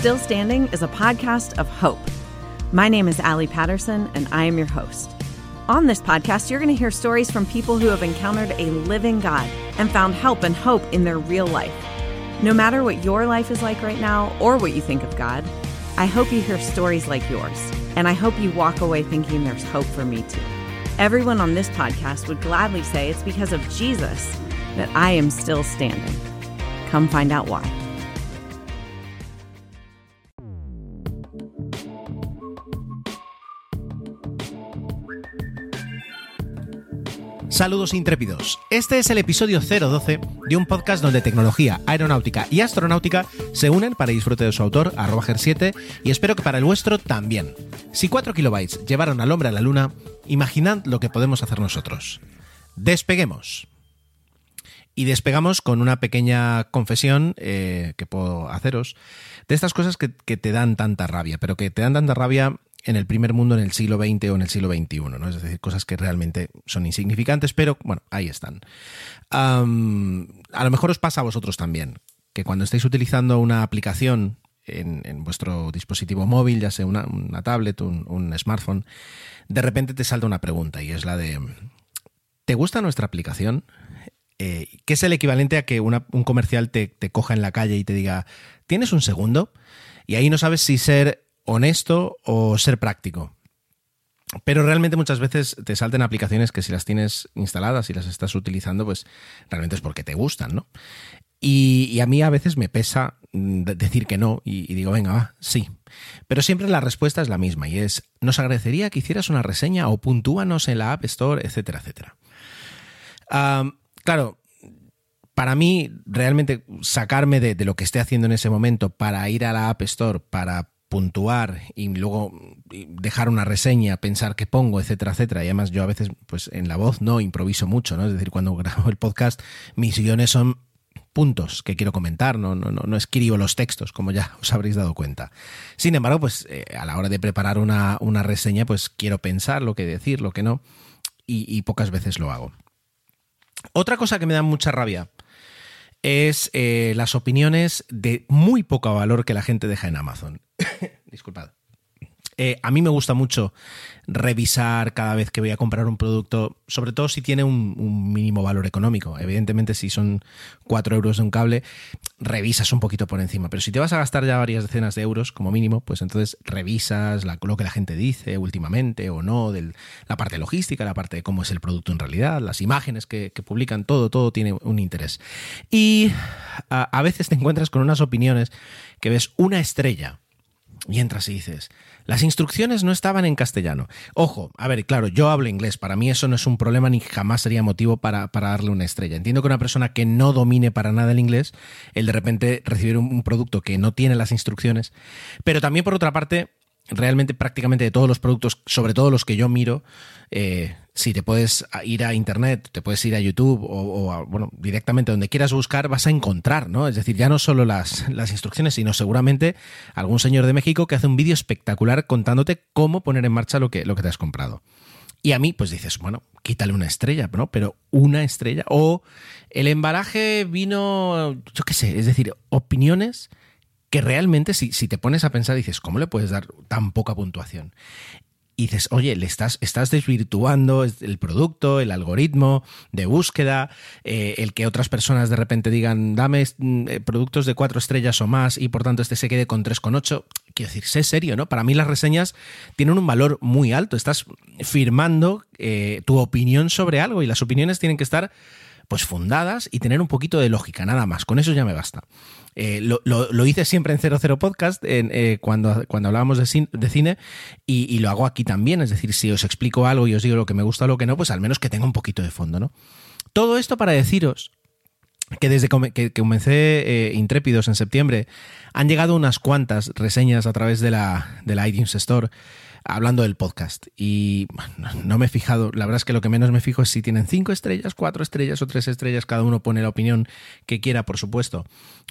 Still Standing is a podcast of hope. My name is Allie Patterson, and I am your host. On this podcast, you're going to hear stories from people who have encountered a living God and found help and hope in their real life. No matter what your life is like right now or what you think of God, I hope you hear stories like yours, and I hope you walk away thinking there's hope for me too. Everyone on this podcast would gladly say it's because of Jesus that I am still standing. Come find out why. Saludos intrépidos. Este es el episodio 012 de un podcast donde tecnología, aeronáutica y astronáutica se unen para disfrute de su autor, arroba 7 y espero que para el vuestro también. Si 4 kilobytes llevaron al hombre a la luna, imaginad lo que podemos hacer nosotros. Despeguemos. Y despegamos con una pequeña confesión eh, que puedo haceros de estas cosas que, que te dan tanta rabia, pero que te dan tanta rabia en el primer mundo en el siglo XX o en el siglo XXI, ¿no? Es decir, cosas que realmente son insignificantes, pero bueno, ahí están. a lo mejor os pasa a vosotros también, que cuando estáis utilizando una aplicación en, vuestro dispositivo móvil, ya sea una, tablet, un, un, smartphone, de repente te salta una pregunta y es la de, ¿te gusta nuestra aplicación? Eh, ¿Qué es el equivalente a que un comercial te, te coja en la calle y te diga, ¿tienes un segundo? Y ahí no sabes si ser honesto o ser práctico. Pero realmente muchas veces te salten aplicaciones que si las tienes instaladas y las estás utilizando, pues realmente es porque te gustan, ¿no? Y, a mí a veces me pesa mm, decir que no y, digo, venga, va, sí. Pero siempre la respuesta es la misma y es, nos agradecería que hicieras una reseña o puntúanos en la App Store, etcétera, etcétera. claro, para mí realmente sacarme de, de lo que esté haciendo en ese momento para ir a la App Store, para puntuar y luego dejar una reseña, pensar qué pongo, etcétera, etcétera. Y además yo a veces, pues en la voz no improviso mucho, ¿no? Es decir, cuando grabo el podcast, mis guiones son puntos que quiero comentar, no, no, no, escribo los textos, como ya os habréis dado cuenta. Sin embargo, pues eh, a la hora de preparar una, una, reseña, pues quiero pensar lo que decir, lo que no, y, pocas veces lo hago. Otra cosa que me da mucha rabia es eh, las opiniones de muy poco valor que la gente deja en Amazon. Disculpad. Eh, a mí me gusta mucho revisar cada vez que voy a comprar un producto, sobre todo si tiene un, mínimo valor económico. Evidentemente, si son 4 euros de un cable, revisas un poquito por encima. Pero si te vas a gastar ya varias decenas de euros como mínimo, pues entonces revisas lo que la gente dice últimamente o no, la parte logística, la parte de cómo es el producto en realidad, las imágenes que, publican, todo, todo tiene un interés. Y a veces te encuentras con unas opiniones que ves una estrella y entras y dices, las instrucciones no estaban en castellano. Ojo, a ver, claro, yo hablo inglés, para mí eso no es un problema ni jamás sería motivo para, darle una estrella. Entiendo que una persona que no domine para nada el inglés, el de repente recibir un producto que no tiene las instrucciones, pero también por otra parte, realmente prácticamente de todos los productos, sobre todo los que yo miro, eh, si te puedes ir a internet, te puedes ir a YouTube o, bueno, directamente donde quieras buscar, vas a encontrar, ¿no? Es decir, ya no solo las, las instrucciones, sino seguramente algún señor de México que hace un vídeo espectacular contándote cómo poner en marcha lo que, lo que te has comprado. Y a mí, pues dices, bueno, quítale una estrella, ¿no? Pero una estrella. O el embalaje vino, yo qué sé, es decir, opiniones que realmente si, si te pones a pensar dices, ¿cómo le puedes dar tan poca puntuación? y dices, oye, le estás, estás desvirtuando el producto, el algoritmo de búsqueda, eh, el que otras personas de repente digan, dame mm, eh, productos de cuatro estrellas o más y por tanto este se quede con 3,8. Quiero decir, sé serio, ¿no? Para mí las reseñas tienen un valor muy alto. Estás firmando eh, tu opinión sobre algo y las opiniones tienen que estar pues fundadas y tener un poquito de lógica, nada más. Con eso ya me basta. Eh, lo, hice siempre en 00 Podcast eh, cuando, cuando hablábamos de, cine y, lo hago aquí también. Es decir, si os explico algo y os digo lo que me gusta o lo que no, pues al menos que tenga un poquito de fondo, ¿no? Todo esto para deciros que desde que comencé eh, Intrépidos en septiembre han llegado unas cuantas reseñas a través de la, de la iTunes Store hablando del podcast. Y no me he fijado, la verdad es que lo que menos me fijo es si tienen cinco estrellas, cuatro estrellas o tres estrellas, cada uno pone la opinión que quiera, por supuesto.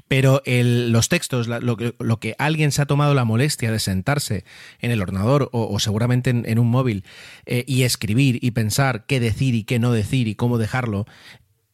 Pero los textos, lo, que alguien se ha tomado la molestia de sentarse en el ordenador o, seguramente en, un móvil eh, y escribir y pensar qué decir y qué no decir y cómo dejarlo,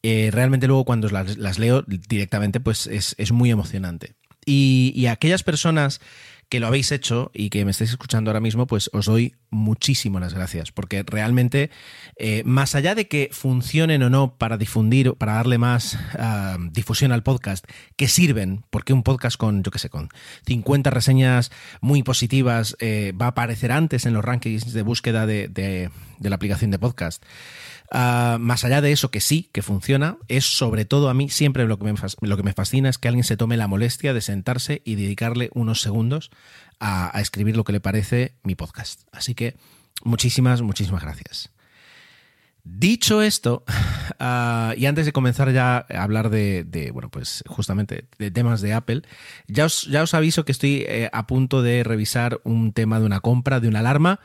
eh, realmente luego cuando las, leo directamente pues es, es muy emocionante. Y, y aquellas personas que lo habéis hecho y que me estáis escuchando ahora mismo, pues os doy muchísimas las gracias, porque realmente, eh, más allá de que funcionen o no para difundir, para darle más uh, difusión al podcast, que sirven, porque un podcast con, yo qué sé, con 50 reseñas muy positivas eh, va a aparecer antes en los rankings de búsqueda de, de, la aplicación de podcast. Uh, más allá de eso, que sí, que funciona, es sobre todo a mí siempre lo que, me, lo que me fascina es que alguien se tome la molestia de sentarse y dedicarle unos segundos a, escribir lo que le parece mi podcast. Así que muchísimas, muchísimas gracias. Dicho esto, uh, y antes de comenzar ya a hablar de, de, bueno, pues justamente de temas de Apple, ya os, ya os aviso que estoy eh, a punto de revisar un tema de una compra, de una alarma,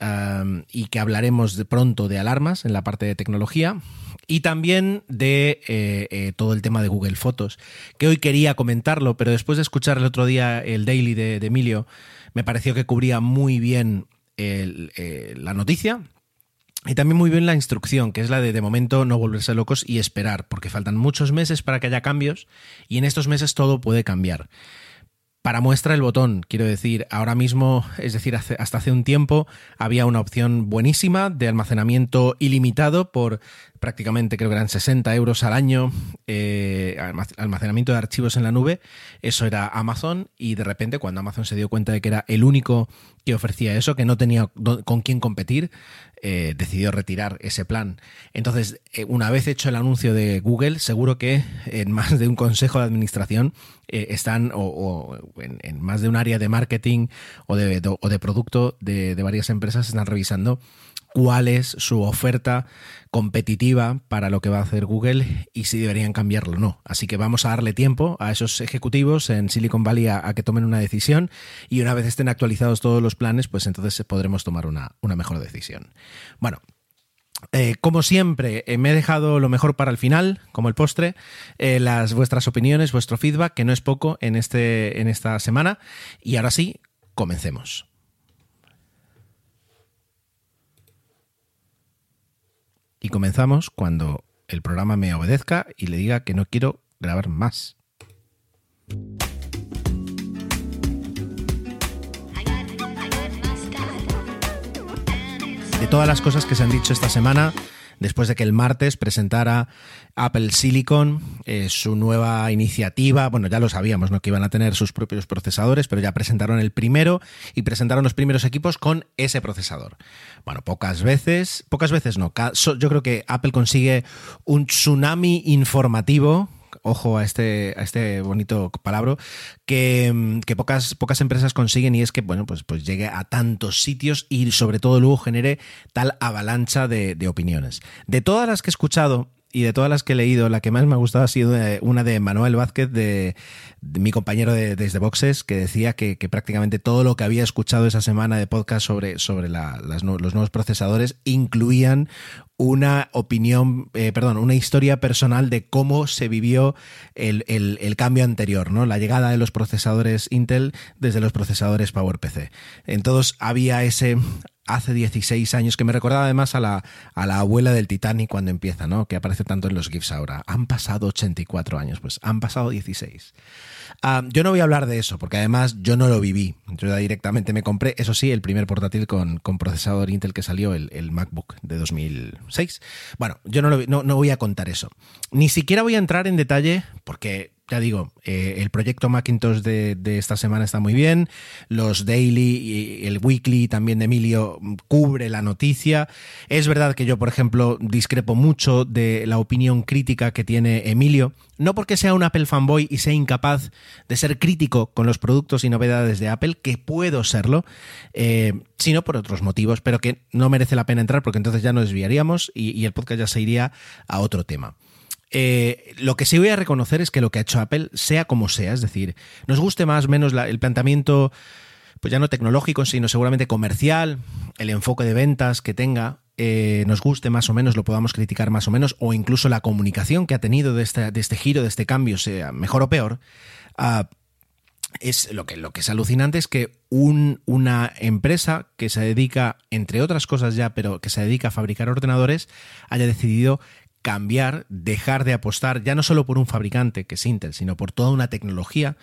um, y que hablaremos de pronto de alarmas en la parte de tecnología. Y también de eh, eh, todo el tema de Google Fotos, que hoy quería comentarlo, pero después de escuchar el otro día el daily de, Emilio, me pareció que cubría muy bien eh, la noticia y también muy bien la instrucción, que es la de de momento no volverse locos y esperar, porque faltan muchos meses para que haya cambios y en estos meses todo puede cambiar. Para muestra el botón, quiero decir, ahora mismo, es decir, hasta hace un tiempo había una opción buenísima de almacenamiento ilimitado por prácticamente creo que eran 60 euros al año, eh, almacenamiento de archivos en la nube, eso era Amazon y de repente cuando Amazon se dio cuenta de que era el único que ofrecía eso, que no tenía con quién competir, eh, decidió retirar ese plan. Entonces, eh, una vez hecho el anuncio de Google, seguro que en más de un consejo de administración eh, están, o, en, más de un área de marketing o de, o de producto de varias empresas, están revisando cuál es su oferta competitiva para lo que va a hacer Google y si deberían cambiarlo o no. Así que vamos a darle tiempo a esos ejecutivos en Silicon Valley a, que tomen una decisión y una vez estén actualizados todos los planes, pues entonces podremos tomar una, una mejor decisión. Bueno, eh, como siempre, eh, me he dejado lo mejor para el final, como el postre, eh, las vuestras opiniones, vuestro feedback, que no es poco en, este, en esta semana. Y ahora sí, comencemos. Y comenzamos cuando el programa me obedezca y le diga que no quiero grabar más. De todas las cosas que se han dicho esta semana, después de que el martes presentara Apple Silicon eh, su nueva iniciativa. Bueno, ya lo sabíamos, ¿no? Que iban a tener sus propios procesadores, pero ya presentaron el primero y presentaron los primeros equipos con ese procesador. Bueno, pocas veces, pocas veces no. Yo creo que Apple consigue un tsunami informativo ojo a este, a este bonito palabra, que, que, pocas, pocas empresas consiguen y es que, bueno, pues, pues llegue a tantos sitios y sobre todo luego genere tal avalancha de, de opiniones. De todas las que he escuchado, y de todas las que he leído, la que más me ha gustado ha sido una de Manuel Vázquez, de, mi compañero de, desde Boxes, que decía que, prácticamente todo lo que había escuchado esa semana de podcast sobre, sobre los nuevos procesadores incluían una opinión, eh, perdón, una historia personal de cómo se vivió el, el, el, cambio anterior, ¿no? La llegada de los procesadores Intel desde los procesadores PowerPC. Entonces había ese hace 16 años, que me recordaba además a la, a la abuela del Titanic cuando empieza, ¿no? Que aparece tanto en los GIFs ahora. Han pasado 84 años, pues han pasado 16. Uh, yo no voy a hablar de eso, porque además yo no lo viví. Yo directamente me compré, eso sí, el primer portátil con, con procesador Intel que salió, el, el, MacBook de 2006. Bueno, yo no, lo, no, no voy a contar eso. Ni siquiera voy a entrar en detalle, porque ya digo, eh, el proyecto Macintosh de, esta semana está muy bien, los daily y el weekly también de Emilio cubre la noticia. Es verdad que yo, por ejemplo, discrepo mucho de la opinión crítica que tiene Emilio, no porque sea un Apple fanboy y sea incapaz de ser crítico con los productos y novedades de Apple, que puedo serlo, eh, sino por otros motivos, pero que no merece la pena entrar porque entonces ya nos desviaríamos y el podcast ya se iría a otro tema. Eh, lo que sí voy a reconocer es que lo que ha hecho Apple, sea como sea, es decir, nos guste más o menos el planteamiento, pues ya no tecnológico, sino seguramente comercial, el enfoque de ventas que tenga, eh, nos guste más o menos, lo podamos criticar más o menos, o incluso la comunicación que ha tenido de este, de este giro, de este cambio, sea mejor o peor. Uh, es lo que, lo que es alucinante es que un, una empresa que se dedica, entre otras cosas ya, pero que se dedica a fabricar ordenadores, haya decidido cambiar, dejar de apostar ya no solo por un fabricante que es Intel, sino por toda una tecnología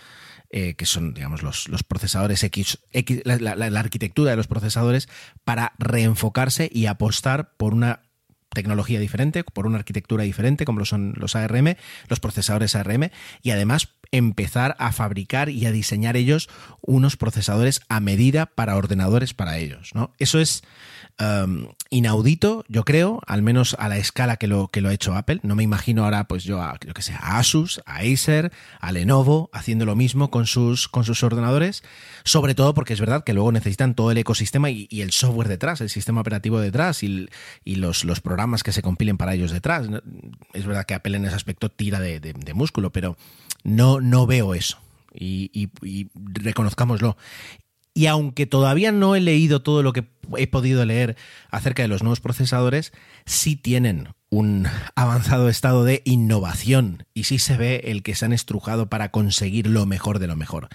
eh, que son, digamos, los, los procesadores X, la, arquitectura de los procesadores, para reenfocarse y apostar por una tecnología diferente, por una arquitectura diferente, como lo son los ARM, los procesadores ARM, y además empezar a fabricar y a diseñar ellos unos procesadores a medida para ordenadores para ellos. ¿no? Eso es um, inaudito, yo creo, al menos a la escala que lo, que lo ha hecho Apple. No me imagino ahora, pues yo, a, que sé, a Asus, a Acer, a Lenovo, haciendo lo mismo con sus, con sus ordenadores, sobre todo porque es verdad que luego necesitan todo el ecosistema y, el software detrás, el sistema operativo detrás y, los, los, programas que se compilen para ellos detrás. Es verdad que Apple en ese aspecto tira de, de músculo, pero no, no veo eso. Y, reconozcámoslo. Y aunque todavía no he leído todo lo que he podido leer acerca de los nuevos procesadores, sí tienen un avanzado estado de innovación y sí se ve el que se han estrujado para conseguir lo mejor de lo mejor.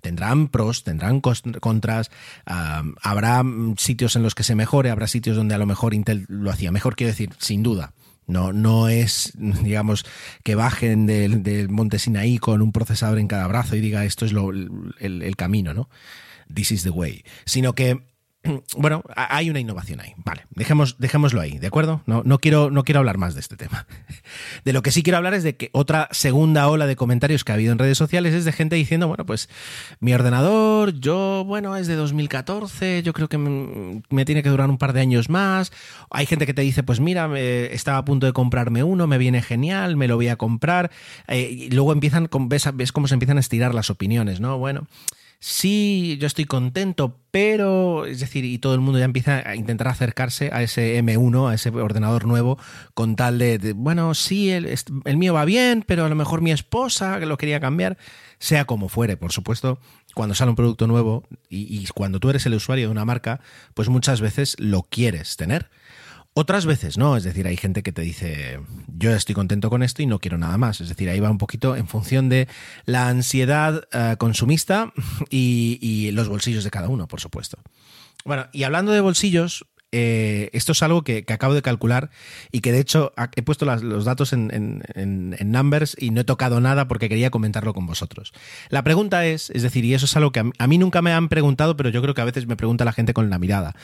Tendrán pros, tendrán contras, habrá sitios en los que se mejore, habrá sitios donde a lo mejor Intel lo hacía mejor, quiero decir, sin duda. No, no es, digamos, que bajen del, monte Sinaí con un procesador en cada brazo y diga esto es lo, el, el camino, ¿no? This is the way. Sino que bueno, hay una innovación ahí. Vale, dejemos, dejémoslo ahí, ¿de acuerdo? No, no, quiero, no quiero hablar más de este tema. De lo que sí quiero hablar es de que otra segunda ola de comentarios que ha habido en redes sociales es de gente diciendo, bueno, pues mi ordenador, yo, bueno, es de 2014, yo creo que me, tiene que durar un par de años más. Hay gente que te dice, pues mira, estaba a punto de comprarme uno, me viene genial, me lo voy a comprar. Eh, y luego empiezan, ves, ves cómo se empiezan a estirar las opiniones, ¿no? Bueno sí, yo estoy contento, pero, es decir, y todo el mundo ya empieza a intentar acercarse a ese M1, a ese ordenador nuevo, con tal de, bueno, sí, el, mío va bien, pero a lo mejor mi esposa que lo quería cambiar, sea como fuere, por supuesto, cuando sale un producto nuevo y cuando tú eres el usuario de una marca, pues muchas veces lo quieres tener. Otras veces no, es decir, hay gente que te dice, yo estoy contento con esto y no quiero nada más. Es decir, ahí va un poquito en función de la ansiedad eh, consumista y, los bolsillos de cada uno, por supuesto. Bueno, y hablando de bolsillos, eh, esto es algo que, acabo de calcular y que de hecho he puesto los datos en, numbers y no he tocado nada porque quería comentarlo con vosotros. La pregunta es, es decir, y eso es algo que a mí nunca me han preguntado, pero yo creo que a veces me pregunta la gente con la mirada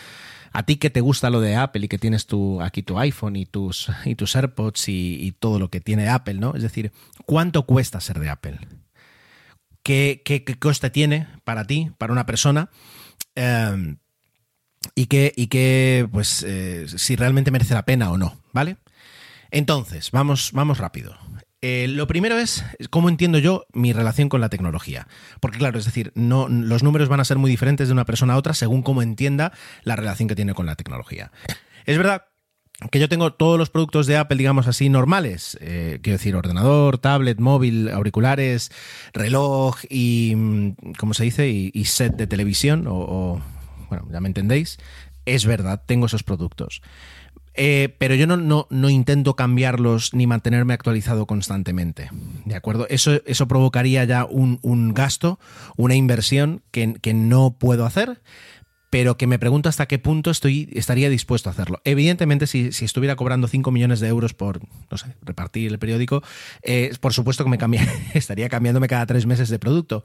a ti que te gusta lo de Apple y que tienes tu, aquí tu iPhone y tus, y tus AirPods y, todo lo que tiene Apple, ¿no? Es decir, ¿cuánto cuesta ser de Apple? ¿Qué, qué, coste tiene para ti, para una persona? Em, y qué, y qué pues, eh, si realmente merece la pena o no, ¿vale? Entonces, vamos, vamos rápido. Eh, lo primero es cómo entiendo yo mi relación con la tecnología. Porque claro, es decir, no, los números van a ser muy diferentes de una persona a otra según cómo entienda la relación que tiene con la tecnología. Es verdad que yo tengo todos los productos de Apple, digamos así, normales. Eh, quiero decir, ordenador, tablet, móvil, auriculares, reloj y, mm, ¿cómo se dice? Y, set de televisión o, bueno, ya me entendéis. Es verdad, tengo esos productos. Eh, pero yo no, no, no, intento cambiarlos ni mantenerme actualizado constantemente. ¿De acuerdo? Eso, eso provocaría ya un, un gasto, una inversión que, que, no puedo hacer, pero que me pregunto hasta qué punto estoy, estaría dispuesto a hacerlo. Evidentemente, si, si estuviera cobrando 5 millones de euros por, no sé, repartir el periódico, eh, por supuesto que me cambia, estaría cambiándome cada tres meses de producto.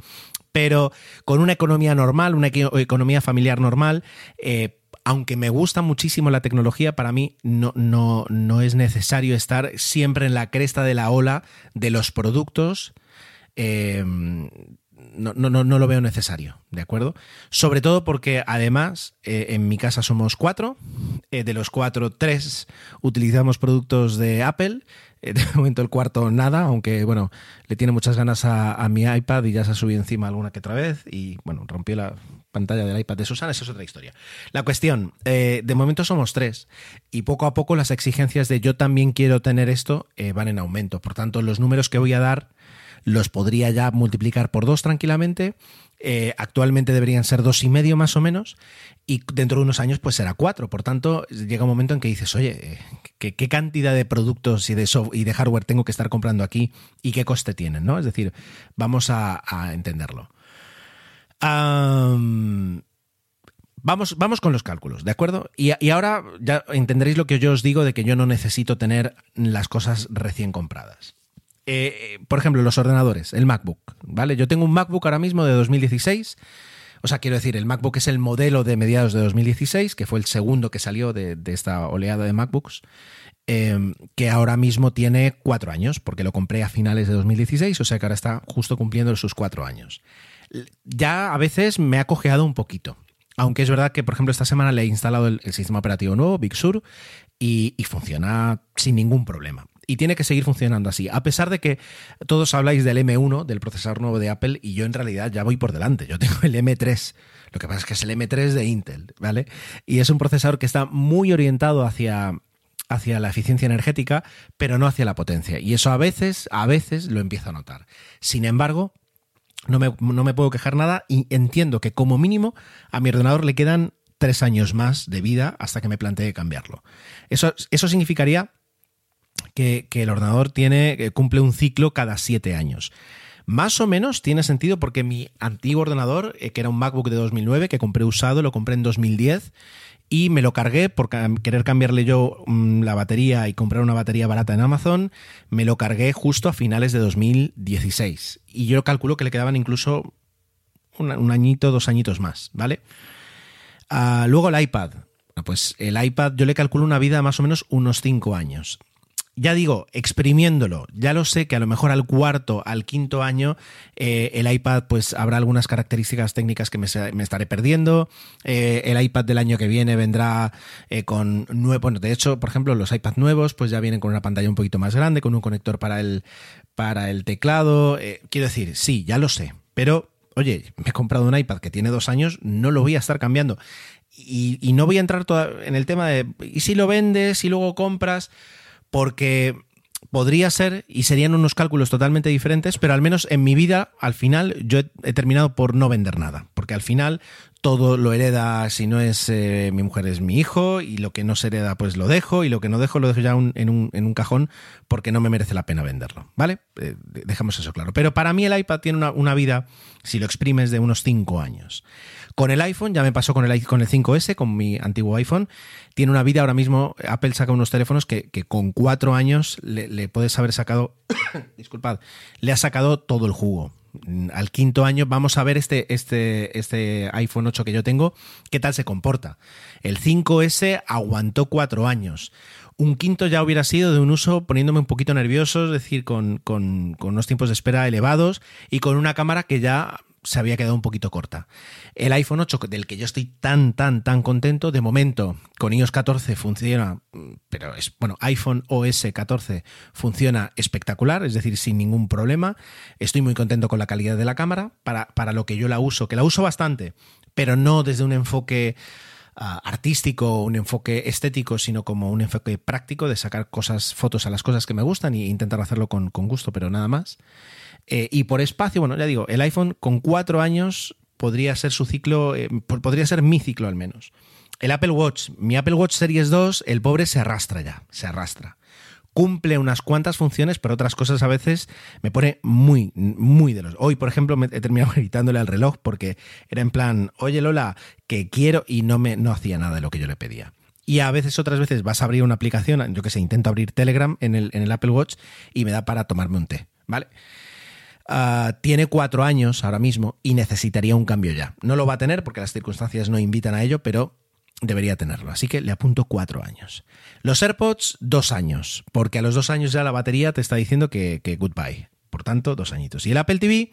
Pero con una economía normal, una economía familiar normal, eh, aunque me gusta muchísimo la tecnología, para mí no, no, no es necesario estar siempre en la cresta de la ola de los productos. Eh, no, no, no, lo veo necesario, ¿de acuerdo? Sobre todo porque además eh, en mi casa somos cuatro, eh, de los cuatro, tres utilizamos productos de Apple, de momento el cuarto nada, aunque bueno, le tiene muchas ganas a, a, mi iPad y ya se ha subido encima alguna que otra vez y bueno, rompió la, pantalla del iPad de Susana, eso es otra historia. La cuestión, eh, de momento somos tres y poco a poco las exigencias de yo también quiero tener esto eh, van en aumento. Por tanto, los números que voy a dar los podría ya multiplicar por dos tranquilamente. Eh, actualmente deberían ser dos y medio más o menos y dentro de unos años pues será cuatro. Por tanto, llega un momento en que dices, oye, ¿qué, cantidad de productos y de, software y de hardware tengo que estar comprando aquí y qué coste tienen? ¿no? Es decir, vamos a entenderlo vamos, vamos con los cálculos, ¿de acuerdo? Y, ahora ya entenderéis lo que yo os digo de que yo no necesito tener las cosas recién compradas. Eh, por ejemplo, los ordenadores, el MacBook, ¿vale? Yo tengo un MacBook ahora mismo de 2016. O sea, quiero decir, el MacBook es el modelo de mediados de 2016, que fue el segundo que salió de, esta oleada de MacBooks, eh, que ahora mismo tiene cuatro años, porque lo compré a finales de 2016, o sea que ahora está justo cumpliendo sus cuatro años. Ya a veces me ha cojeado un poquito. Aunque es verdad que, por ejemplo, esta semana le he instalado el, sistema operativo nuevo, Big Sur, y, funciona sin ningún problema. Y tiene que seguir funcionando así. A pesar de que todos habláis del M1, del procesador nuevo de Apple, y yo en realidad ya voy por delante. Yo tengo el M3. Lo que pasa es que es el M3 de Intel, ¿vale? Y es un procesador que está muy orientado hacia, hacia la eficiencia energética, pero no hacia la potencia. Y eso a veces, a veces lo empiezo a notar. Sin embargo, no me, puedo quejar nada y entiendo que como mínimo a mi ordenador le quedan tres años más de vida hasta que me plantee cambiarlo. Eso, eso significaría que, el ordenador tiene, cumple un ciclo cada siete años. Más o menos tiene sentido porque mi antiguo ordenador, eh, que era un MacBook de 2009, que compré usado, lo compré en 2010 y me lo cargué por querer cambiarle yo mm, la batería y comprar una batería barata en Amazon, me lo cargué justo a finales de 2016. Y yo calculo que le quedaban incluso un, añito, dos añitos más, ¿vale? Ah, luego el iPad. Pues el iPad yo le calculo una vida más o menos unos cinco años ya digo, exprimiéndolo, ya lo sé que a lo mejor al cuarto, al quinto año, eh, el iPad pues habrá algunas características técnicas que me, estaré perdiendo. Eh, el iPad del año que viene vendrá eh, con nuevo, bueno, de hecho, por ejemplo, los iPad nuevos pues ya vienen con una pantalla un poquito más grande, con un conector para el, para el teclado. quiero decir, sí, ya lo sé, pero oye, me he comprado un iPad que tiene dos años, no lo voy a estar cambiando. Y, y no voy a entrar en el tema de, ¿y si lo vendes y luego compras? Porque podría ser y serían unos cálculos totalmente diferentes, pero al menos en mi vida, al final, yo he, terminado por no vender nada, porque al final todo lo hereda, si no es eh, mi mujer, es mi hijo, y lo que no se hereda, pues lo dejo, y lo que no dejo, lo dejo ya en, un, cajón, porque no me merece la pena venderlo, ¿vale? Eh, dejamos eso claro. Pero para mí el iPad tiene una, una vida, si lo exprimes, de unos 5 años. Con el iPhone, ya me pasó con el, con el 5S, con mi antiguo iPhone, tiene una vida ahora mismo, Apple saca unos teléfonos que, con cuatro años le, puedes haber sacado, disculpad, le ha sacado todo el jugo. Al quinto año vamos a ver este, este, este iPhone 8 que yo tengo, qué tal se comporta. El 5S aguantó cuatro años un quinto ya hubiera sido de un uso poniéndome un poquito nervioso, es decir, con, con, unos tiempos de espera elevados y con una cámara que ya se había quedado un poquito corta. El iPhone 8, del que yo estoy tan, tan, tan contento, de momento con iOS 14 funciona, pero es, bueno, iPhone OS 14 funciona espectacular, es decir, sin ningún problema. Estoy muy contento con la calidad de la cámara para, para lo que yo la uso, que la uso bastante, pero no desde un enfoque artístico, un enfoque estético, sino como un enfoque práctico de sacar cosas, fotos a las cosas que me gustan e intentar hacerlo con, con gusto, pero nada más. Eh, y por espacio, bueno, ya digo, el iPhone con cuatro años podría ser su ciclo, eh, podría ser mi ciclo al menos. El Apple Watch, mi Apple Watch Series 2, el pobre se arrastra ya, se arrastra. Cumple unas cuantas funciones, pero otras cosas a veces me pone muy, muy de los. Hoy, por ejemplo, he terminado gritándole al reloj porque era en plan, oye Lola, que quiero y no me no hacía nada de lo que yo le pedía. Y a veces, otras veces, vas a abrir una aplicación, yo que sé, intento abrir Telegram en el, en el Apple Watch y me da para tomarme un té, ¿vale? Ah, tiene cuatro años ahora mismo y necesitaría un cambio ya. No lo va a tener porque las circunstancias no invitan a ello, pero debería tenerlo. Así que le apunto cuatro años. Los AirPods, dos años, porque a los dos años ya la batería te está diciendo que, que goodbye. Por tanto, dos añitos. Y el Apple TV,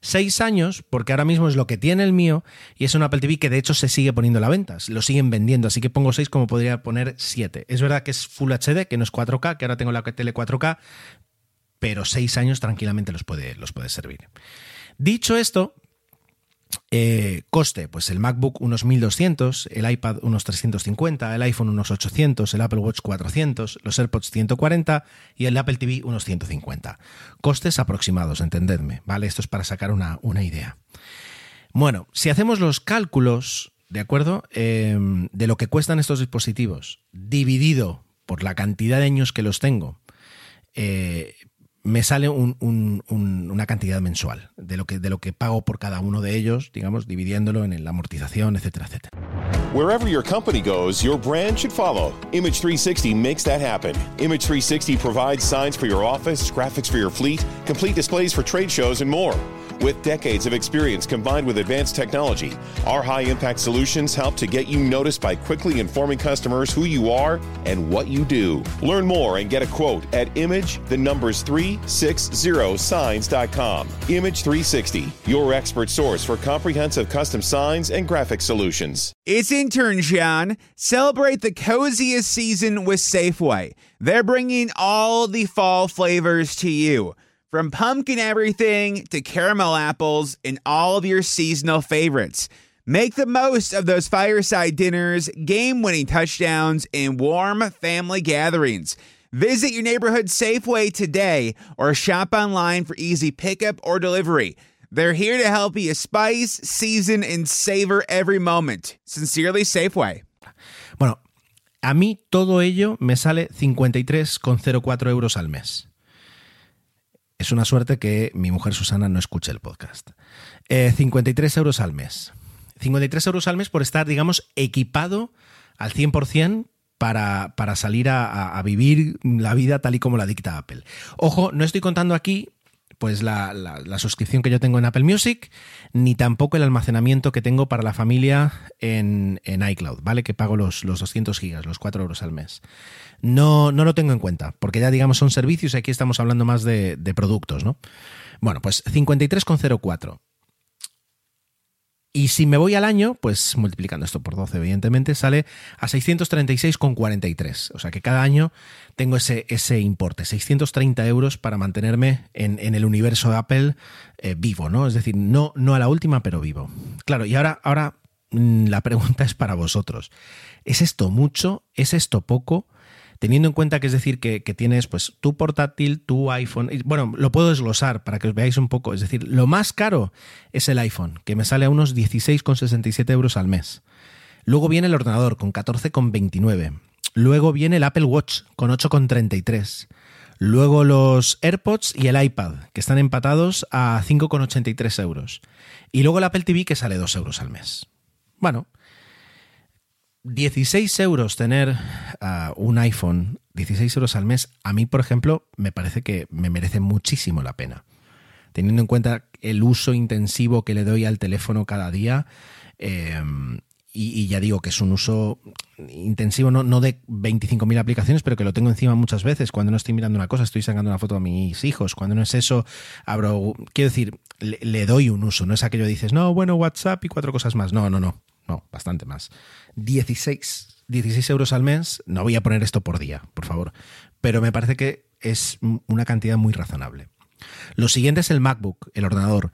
seis años, porque ahora mismo es lo que tiene el mío y es un Apple TV que de hecho se sigue poniendo a la venta, lo siguen vendiendo, así que pongo seis como podría poner siete. Es verdad que es Full HD, que no es 4K, que ahora tengo la tele 4K, pero seis años tranquilamente los puede, los puede servir. Dicho esto, eh, coste, pues el MacBook unos 1200, el iPad unos 350, el iPhone unos 800, el Apple Watch 400, los AirPods 140 y el Apple TV unos 150. Costes aproximados, entendedme, ¿vale? Esto es para sacar una, idea. Bueno, si hacemos los cálculos, ¿de acuerdo? Em, de lo que cuestan estos dispositivos, dividido por la cantidad de años que los tengo, eh, me sale una cantidad mensual de lo, que, de lo que pago por cada uno de ellos, digamos, dividiéndolo en la amortización, etcétera, etcétera. Wherever your company goes, your brand should follow. Image 360 makes that happen. Image 360 provides signs for your office, graphics for your fleet, complete displays for trade shows, and more. With decades of experience combined with advanced technology, our high impact solutions help to get you noticed by quickly informing customers who you are and what you do. Learn more and get a quote at image the numbers 360signs.com. Image 360, your expert source for comprehensive custom signs and graphic solutions. It's intern John. Celebrate the coziest season with Safeway. They're bringing all the fall flavors to you. From pumpkin everything to caramel apples and all of your seasonal favorites. Make the most of those fireside dinners, game winning touchdowns, and warm family gatherings. Visit your neighborhood Safeway today or shop online for easy pickup or delivery. They're here to help you spice, season, and savor every moment. Sincerely, Safeway. Bueno, a mí todo ello me sale 53,04 euros al mes. Es una suerte que mi mujer Susana no escuche el podcast. Eh, 53 euros al mes. 53 euros al mes por estar, digamos, equipado al 100% para, para salir a, vivir la vida tal y como la dicta Apple. Ojo, no estoy contando aquí pues la, la, la, suscripción que yo tengo en Apple Music, ni tampoco el almacenamiento que tengo para la familia en, en iCloud, ¿vale? Que pago los, los 200 gigas, los 4 euros al mes. No, no lo tengo en cuenta, porque ya digamos son servicios y aquí estamos hablando más de, productos, ¿no? Bueno, pues 53,04. Y si me voy al año, pues multiplicando esto por 12, evidentemente, sale a 636,43. O sea que cada año tengo ese, ese importe, 630 euros para mantenerme en, en el universo de Apple eh, vivo, ¿no? Es decir, no, no a la última, pero vivo. Claro, y ahora, ahora la pregunta es para vosotros. ¿Es esto mucho? ¿Es esto poco? Teniendo en cuenta que es decir que, tienes pues tu portátil, tu iPhone, bueno, lo puedo desglosar para que os veáis un poco, es decir, lo más caro es el iPhone, que me sale a unos 16,67 euros al mes. Luego viene el ordenador con 14,29. Luego viene el Apple Watch con 8,33. Luego los AirPods y el iPad, que están empatados a 5,83 euros. Y luego el Apple TV, que sale 2 euros al mes. Bueno, 16 euros tener uh, un iPhone, 16 euros al mes, a mí, por ejemplo, me parece que me merece muchísimo la pena. Teniendo en cuenta el uso intensivo que le doy al teléfono cada día, eh, y, ya digo que es un uso intensivo, no, no de 25.000 aplicaciones, pero que lo tengo encima muchas veces. Cuando no estoy mirando una cosa, estoy sacando una foto a mis hijos. Cuando no es eso, abro. Quiero decir, le, le doy un uso. No es aquello que dices, no, bueno, WhatsApp y cuatro cosas más. No, no, no. No, bastante más. 16, 16 euros al mes. No voy a poner esto por día, por favor. Pero me parece que es una cantidad muy razonable. Lo siguiente es el MacBook, el ordenador.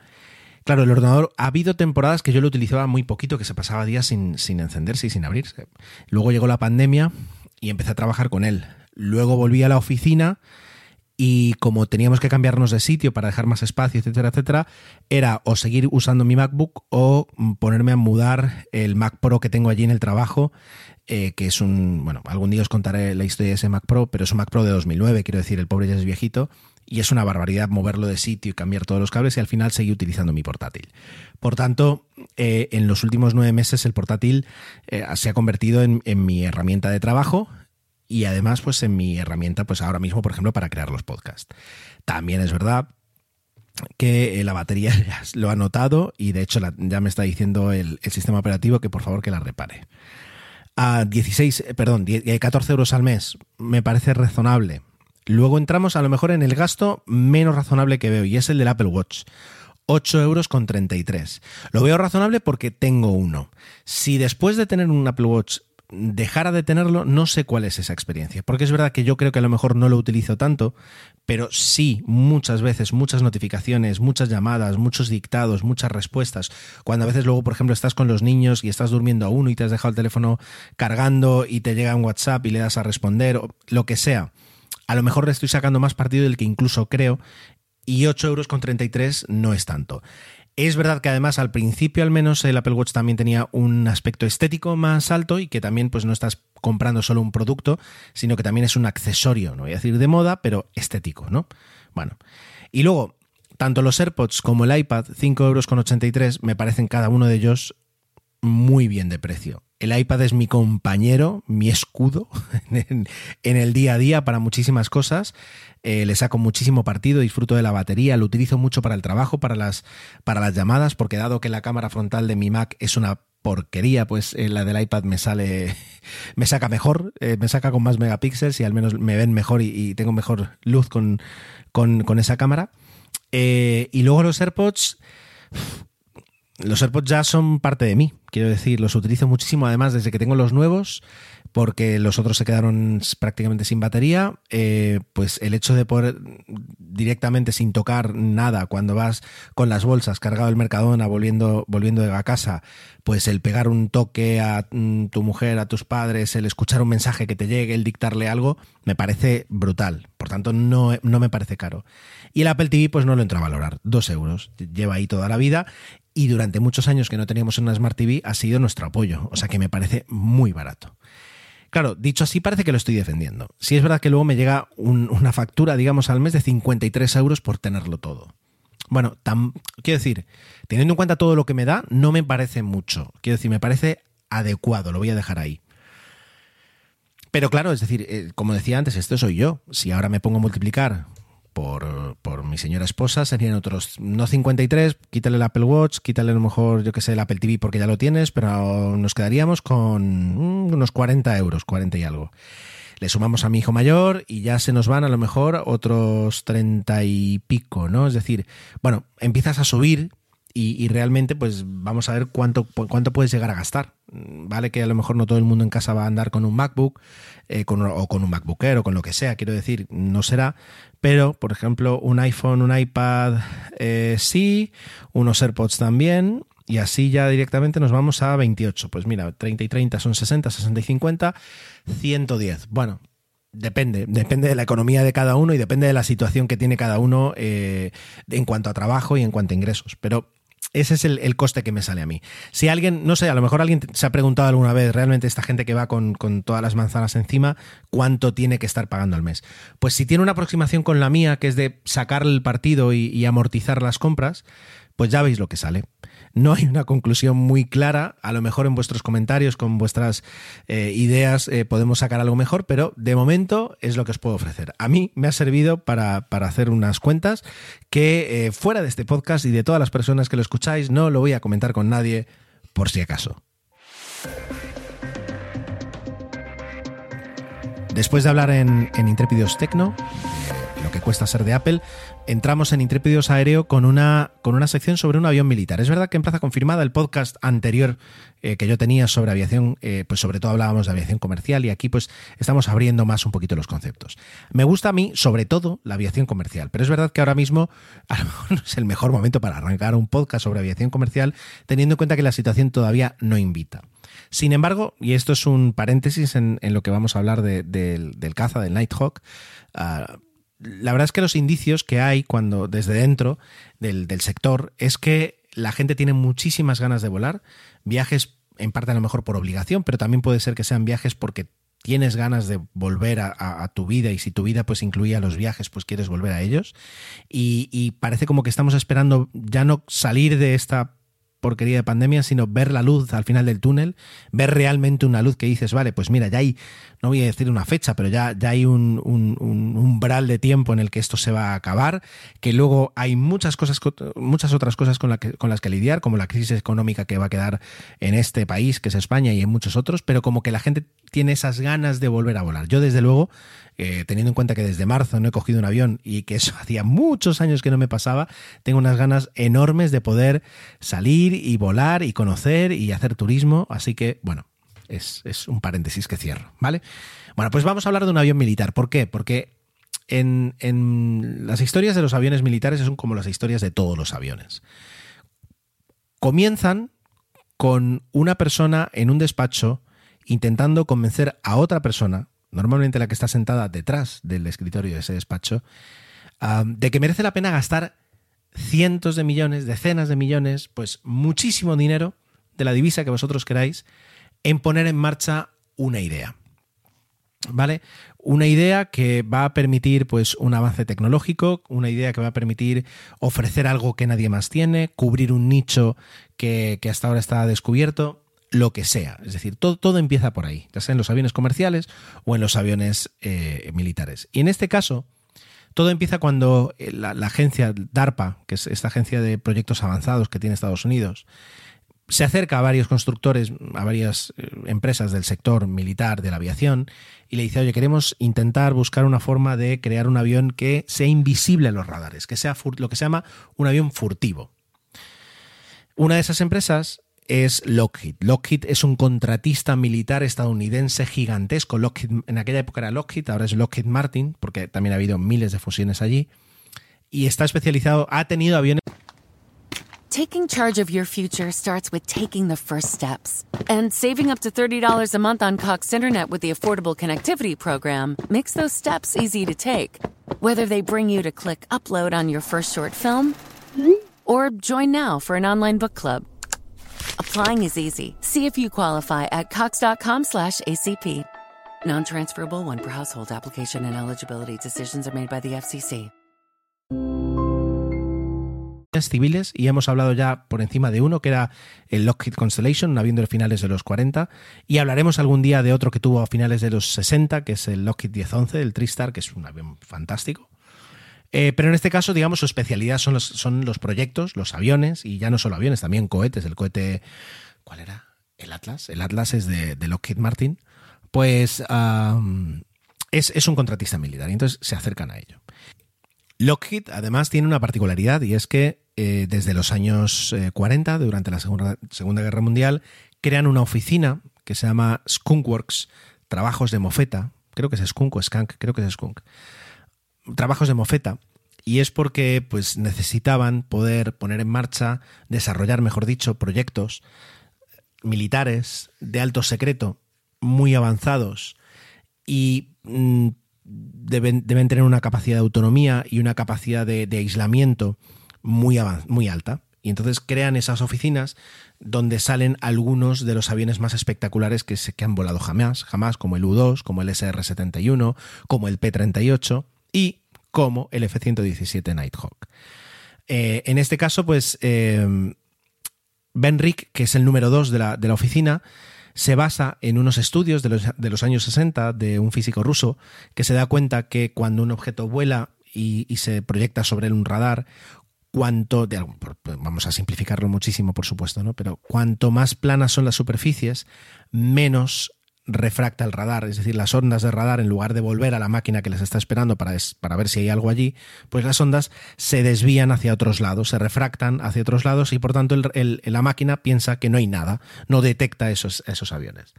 Claro, el ordenador, ha habido temporadas que yo lo utilizaba muy poquito, que se pasaba días sin, sin encenderse y sin abrirse. Luego llegó la pandemia y empecé a trabajar con él. Luego volví a la oficina y como teníamos que cambiarnos de sitio para dejar más espacio, etcétera, etcétera, era o seguir usando mi MacBook o ponerme a mudar el Mac Pro que tengo allí en el trabajo, eh, que es un, bueno, algún día os contaré la historia de ese Mac Pro, pero es un Mac Pro de 2009, quiero decir, el pobre ya es viejito, y es una barbaridad moverlo de sitio y cambiar todos los cables y al final seguí utilizando mi portátil. Por tanto, eh, en los últimos nueve meses el portátil eh, se ha convertido en, en mi herramienta de trabajo, y además pues en mi herramienta pues ahora mismo por ejemplo para crear los podcasts. También es verdad que la batería lo ha notado y de hecho ya me está diciendo el, el, sistema operativo que por favor que la repare. A 16, perdón, 14 euros al mes me parece razonable. Luego entramos a lo mejor en el gasto menos razonable que veo y es el del Apple Watch. 8 euros con 33. Lo veo razonable porque tengo uno. Si después de tener un Apple Watch dejara de tenerlo, no sé cuál es esa experiencia. Porque es verdad que yo creo que a lo mejor no lo utilizo tanto, pero sí muchas veces, muchas notificaciones, muchas llamadas, muchos dictados, muchas respuestas. Cuando a veces luego, por ejemplo, estás con los niños y estás durmiendo a uno y te has dejado el teléfono cargando y te llega un WhatsApp y le das a responder, o lo que sea. A lo mejor le estoy sacando más partido del que incluso creo y 8 euros con 33 no es tanto. Es verdad que además al principio al menos el Apple Watch también tenía un aspecto estético más alto y que también pues no estás comprando solo un producto, sino que también es un accesorio, no voy a decir de moda, pero estético, ¿no? Bueno, y luego, tanto los AirPods como el iPad, 5,83 euros me parecen cada uno de ellos muy bien de precio. El iPad es mi compañero, mi escudo en, el día a día para muchísimas cosas. Eh, le saco muchísimo partido, disfruto de la batería, lo utilizo mucho para el trabajo, para las, para las llamadas, porque dado que la cámara frontal de mi Mac es una porquería, pues eh, la del iPad me sale, me saca mejor, eh, me saca con más megapíxeles y al menos me ven mejor y, tengo mejor luz con, con, esa cámara. y luego los AirPods, los AirPods ya son parte de mí, quiero decir, los utilizo muchísimo además desde que tengo los nuevos, porque los otros se quedaron prácticamente sin batería, eh, pues el hecho de poder directamente sin tocar nada cuando vas con las bolsas cargado el Mercadona volviendo, volviendo de la casa, pues el pegar un toque a mm, tu mujer, a tus padres, el escuchar un mensaje que te llegue, el dictarle algo, me parece brutal. Por tanto, no, no me parece caro. Y el Apple TV, pues no lo entro a valorar. Dos euros. Lleva ahí toda la vida y durante muchos años que no teníamos una Smart TV ha sido nuestro apoyo, o sea que me parece muy barato. Claro, dicho así parece que lo estoy defendiendo. Si es verdad que luego me llega una factura, digamos, al mes de 53 euros por tenerlo todo. Bueno, quiero decir, teniendo en cuenta todo lo que me da, no me parece mucho. Quiero decir, me parece adecuado, lo voy a dejar ahí. Pero claro, es decir, eh, como decía antes, esto soy yo. Si ahora me pongo a multiplicar por, por, mi señora esposa serían otros, no 53, quítale el Apple Watch, quítale a lo mejor, yo que sé, el Apple TV porque ya lo tienes, pero nos quedaríamos con mm, unos 40 euros, 40 y algo. Le sumamos a mi hijo mayor y ya se nos van a lo mejor otros 30 y pico, ¿no? Es decir, bueno, empiezas a subir y, realmente pues vamos a ver cuánto, cuánto puedes llegar a gastar. Vale que a lo mejor no todo el mundo en casa va a andar con un MacBook eh, o con un MacBook Air o con lo que sea, quiero decir, no será, pero por ejemplo un iPhone, un iPad eh, sí, unos AirPods también, y así ya directamente nos vamos a 28. Pues mira, 30 y 30 son 60, 60 y 50, 110. Bueno, Depende, depende de la economía de cada uno y depende de la situación que tiene cada uno eh, en cuanto a trabajo y en cuanto a ingresos. Pero ese es el, coste que me sale a mí. Si alguien, no sé, a lo mejor alguien se ha preguntado alguna vez, realmente esta gente que va con, todas las manzanas encima, ¿cuánto tiene que estar pagando al mes? Pues si tiene una aproximación con la mía, que es de sacar el partido y amortizar las compras, pues ya veis lo que sale. No hay una conclusión muy clara, a lo mejor en vuestros comentarios, con vuestras eh, ideas, eh, podemos sacar algo mejor, pero de momento es lo que os puedo ofrecer. A mí me ha servido para, hacer unas cuentas que eh, fuera de este podcast y de todas las personas que lo escucháis, no lo voy a comentar con nadie por si acaso. Después de hablar en, en Intrépidos Tecno, lo que cuesta ser de Apple, entramos en Intrépidos Aéreo con una, con una sección sobre un avión militar. Es verdad que en Plaza Confirmada, el podcast anterior eh, que yo tenía sobre aviación, eh, pues sobre todo hablábamos de aviación comercial y aquí pues estamos abriendo más un poquito los conceptos. Me gusta a mí, sobre todo, la aviación comercial, pero es verdad que ahora mismo no es el mejor momento para arrancar un podcast sobre aviación comercial, teniendo en cuenta que la situación todavía no invita. Sin embargo, y esto es un paréntesis en, lo que vamos a hablar del, caza, del Nighthawk, uh, la verdad es que los indicios que hay cuando desde dentro del, sector es que la gente tiene muchísimas ganas de volar, viajes en parte a lo mejor por obligación, pero también puede ser que sean viajes porque tienes ganas de volver a, tu vida y si tu vida pues incluía los viajes, pues quieres volver a ellos. Y, parece como que estamos esperando ya no salir de esta porquería de pandemia, sino ver la luz al final del túnel, ver realmente una luz que dices, vale, pues mira, ya hay, no voy a decir una fecha, pero ya, ya hay un, umbral de tiempo en el que esto se va a acabar, que luego hay muchas cosas, muchas otras cosas con, con las que lidiar, como la crisis económica que va a quedar en este país, que es España, y en muchos otros, pero como que la gente tiene esas ganas de volver a volar. Yo, desde luego, eh, teniendo en cuenta que desde marzo no he cogido un avión y que eso hacía muchos años que no me pasaba, tengo unas ganas enormes de poder salir y volar y conocer y hacer turismo. Así que, bueno, es, un paréntesis que cierro, ¿vale? Bueno, pues vamos a hablar de un avión militar. ¿Por qué? Porque en, en, las historias de los aviones militares son como las historias de todos los aviones. Comienzan con una persona en un despacho intentando convencer a otra persona normalmente la que está sentada detrás del escritorio de ese despacho, de que merece la pena gastar cientos de millones, decenas de millones, pues muchísimo dinero de la divisa que vosotros queráis, en poner en marcha una idea. ¿Vale? Una idea que va a permitir pues un avance tecnológico, una idea que va a permitir ofrecer algo que nadie más tiene, cubrir un nicho que, que hasta ahora está descubierto, lo que sea. Es decir, todo, todo empieza por ahí, ya sea en los aviones comerciales o en los aviones eh, militares. Y en este caso, todo empieza cuando eh, la, agencia DARPA, que es esta agencia de proyectos avanzados que tiene Estados Unidos, se acerca a varios constructores, a varias eh, empresas del sector militar de la aviación y le dice, oye, queremos intentar buscar una forma de crear un avión que sea invisible a los radares, que sea lo que se llama un avión furtivo. Una de esas empresas es Lockheed. Lockheed es un contratista militar estadounidense gigantesco. Lockheed, en aquella época era Lockheed, ahora es Lockheed Martin, porque también ha habido miles de fusiones allí. Y está especializado, ha tenido aviones. Taking charge of your future starts with taking the first steps. And saving up to $30 a month on Cox Internet with the Affordable Connectivity Program makes those steps easy to take. Whether they bring you to click upload on your first short film or join now for an online book club. Applying is easy. See if you qualify at cox.com/acp. Non-transferable one per household application and eligibility decisions are made by the FCC. civiles y hemos hablado ya por encima de uno que era el Lockheed Constellation, avión de finales de los 40 y hablaremos algún día de otro que tuvo a finales de los 60 que es el Lockheed 1011, el Tristar, que es un avión fantástico. Eh, pero en este caso, digamos, su especialidad son los, son los proyectos, los aviones, y ya no solo aviones, también cohetes. El cohete, ¿cuál era? El Atlas. El Atlas es de, Lockheed Martin. Pues es, un contratista militar y entonces se acercan a ello. Lockheed además tiene una particularidad y es que eh, desde los años 40, eh, durante la segunda, segunda, Guerra Mundial, crean una oficina que se llama Skunkworks, Trabajos de Mofeta, creo que es Skunk o Skunk, creo que es Skunk, trabajos de mofeta y es porque pues necesitaban poder poner en marcha, desarrollar, mejor dicho, proyectos militares de alto secreto muy avanzados y mm, deben, deben, tener una capacidad de autonomía y una capacidad de, aislamiento muy, muy alta. Y entonces crean esas oficinas donde salen algunos de los aviones más espectaculares que, se, que han volado jamás, jamás, como el U-2, como el SR-71, como el P-38 y como el F-117 Nighthawk. Eh, en este caso, pues eh, Ben Rick, que es el número 2 de la, oficina, se basa en unos estudios de los, de los, años 60 de un físico ruso que se da cuenta que cuando un objeto vuela y, se proyecta sobre un radar, cuanto, vamos a simplificarlo muchísimo por supuesto, ¿no? pero cuanto más planas son las superficies, menos refracta el radar, es decir, las ondas de radar, en lugar de volver a la máquina que les está esperando para, para ver si hay algo allí, pues las ondas se desvían hacia otros lados, se refractan hacia otros lados y por tanto la máquina piensa que no hay nada, no detecta esos, esos aviones.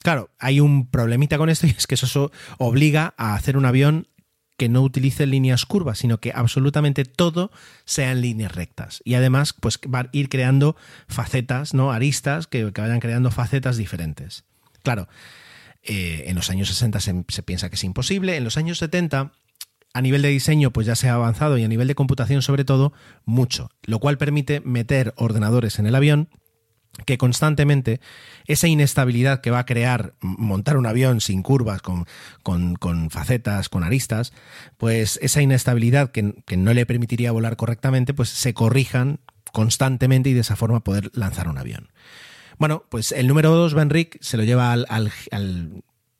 Claro, hay un problemita con esto y es que eso obliga a hacer un avión que no utilice líneas curvas, sino que absolutamente todo sea en líneas rectas. Y además, pues va a ir creando facetas, ¿no? Aristas que vayan creando facetas diferentes. Claro, eh, en los años 60 se, piensa que es imposible, en los años 70 a nivel de diseño pues ya se ha avanzado y a nivel de computación sobre todo mucho, lo cual permite meter ordenadores en el avión que constantemente esa inestabilidad que va a crear montar un avión sin curvas, con, con, facetas, con aristas, pues esa inestabilidad que, que, no le permitiría volar correctamente, pues se corrijan constantemente y de esa forma poder lanzar un avión. Bueno, pues el número dos, Ben Rick, se lo lleva al, al,